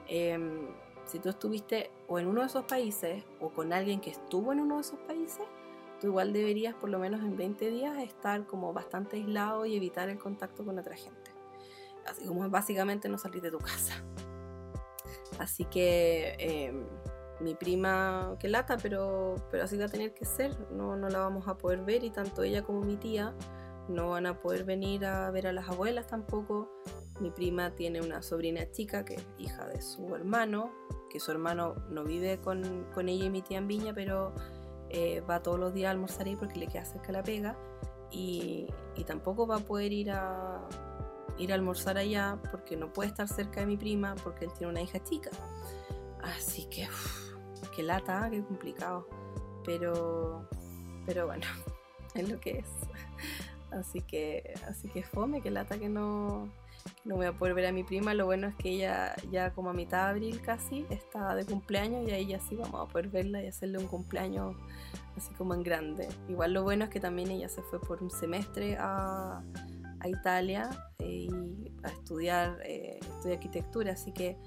eh, si tú estuviste o en uno de esos países o con alguien que estuvo en uno de esos países, tú igual deberías por lo menos en 20 días estar como bastante aislado y evitar el contacto con otra gente. Así como básicamente no salir de tu casa. Así que em, mi prima, que lata, pero, pero así va a tener que ser. No, no la vamos a poder ver y tanto ella como mi tía no van a poder venir a ver a las abuelas tampoco. Mi prima tiene una sobrina chica que es hija de su hermano, que su hermano no vive con, ella y mi tía en Viña, pero eh, va todos los días a almorzar ahí porque le queda cerca la pega. Y, tampoco va a poder ir a, ir a almorzar allá porque no puede estar cerca de mi prima porque él tiene una hija chica. Así que, qué lata, qué complicado. Pero, pero bueno, es lo que es. Así que, así que fome, que lata que no, no voy a poder ver a mi prima. Lo bueno es que ella ya como a mitad de abril casi está de cumpleaños y ahí ya sí vamos a poder verla y hacerle un cumpleaños así como en grande. Igual lo bueno es que también ella se fue por un semestre a, Italia eh, y a estudiar, eh, arquitectura, así que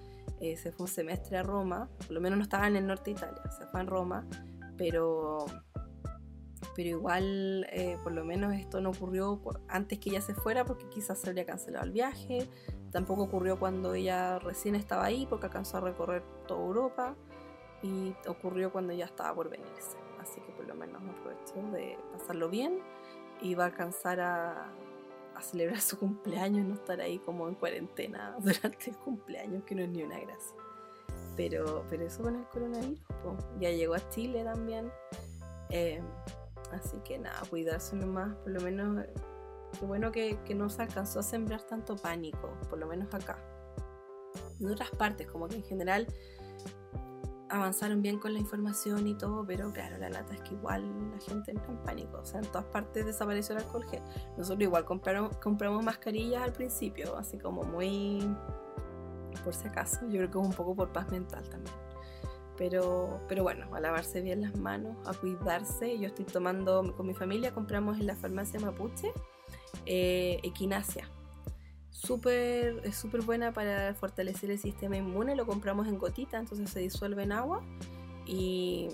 eh, se fue un semestre a Roma, por lo menos no estaba en el norte de Italia, se fue en Roma, pero pero igual eh, por lo menos esto no ocurrió antes que ella se fuera porque quizás se habría cancelado el viaje, tampoco ocurrió cuando ella recién estaba ahí porque alcanzó a recorrer toda Europa y ocurrió cuando ya estaba por venirse, así que por lo menos aprovechó de pasarlo bien y va a alcanzar a, celebrar su cumpleaños, no estar ahí como en cuarentena durante el cumpleaños, que no es ni una gracia. Pero, pero eso con el coronavirus, ya llegó a Chile también. Eh, Así que nada, cuidarse nomás, por lo menos, qué bueno que, no se alcanzó a sembrar tanto pánico, por lo menos acá. En otras partes, como que en general avanzaron bien con la información y todo, pero claro, la lata es que igual la gente entra en pánico, o sea, en todas partes desapareció el alcohol gel. Nosotros igual compramos, mascarillas al principio, así como muy por si acaso, yo creo que es un poco por paz mental también. Pero, pero bueno, a lavarse bien las manos, a cuidarse. Yo estoy tomando con mi familia, compramos en la farmacia Mapuche eh, equinacia. Super, es súper buena para fortalecer el sistema inmune. Lo compramos en gotita, entonces se disuelve en agua y,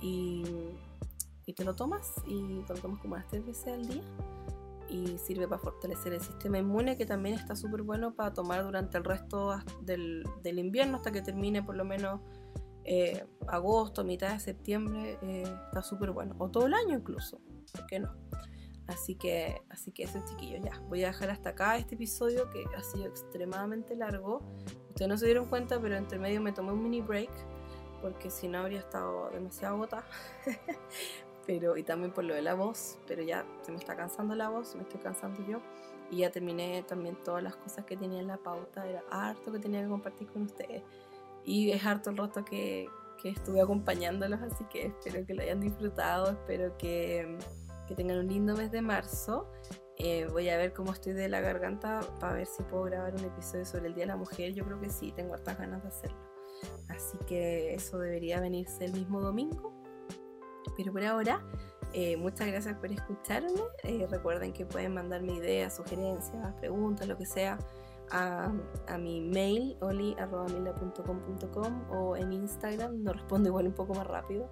y, y te lo tomas y te lo tomas como unas tres veces al día y sirve para fortalecer el sistema inmune que también está súper bueno para tomar durante el resto del, del, invierno hasta que termine por lo menos eh, agosto, mitad de septiembre, eh, está súper bueno. O todo el año incluso, ¿por qué no? Así que, así que eso chiquillos, ya. Voy a dejar hasta acá este episodio que ha sido extremadamente largo. Ustedes no se dieron cuenta, pero entre medio me tomé un mini break porque si no habría estado demasiado agotada. pero, y también por lo de la voz, pero ya se me está cansando la voz, me estoy cansando yo. y ya terminé también todas las cosas que tenía en la pauta. Era harto que tenía que compartir con ustedes. Y es harto el rato que, que estuve acompañándolos, así que espero que lo hayan disfrutado, espero que, que tengan un lindo mes de marzo. Eh, voy a ver cómo estoy de la garganta para ver si puedo grabar un episodio sobre el Día de la Mujer. Yo creo que sí, tengo hartas ganas de hacerlo. Así que eso debería venirse el mismo domingo. Pero por ahora eh, muchas gracias por escucharme. Eh, recuerden que pueden mandarme ideas, sugerencias, preguntas, lo que sea, a, a mi mail oli.mila.com.com o en Instagram. No respondo igual un poco más rápido.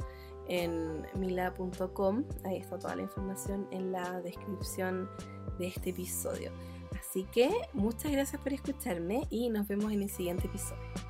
En mila.com. Ahí está toda la información en la descripción de este episodio. Así que muchas gracias por escucharme y nos vemos en el siguiente episodio.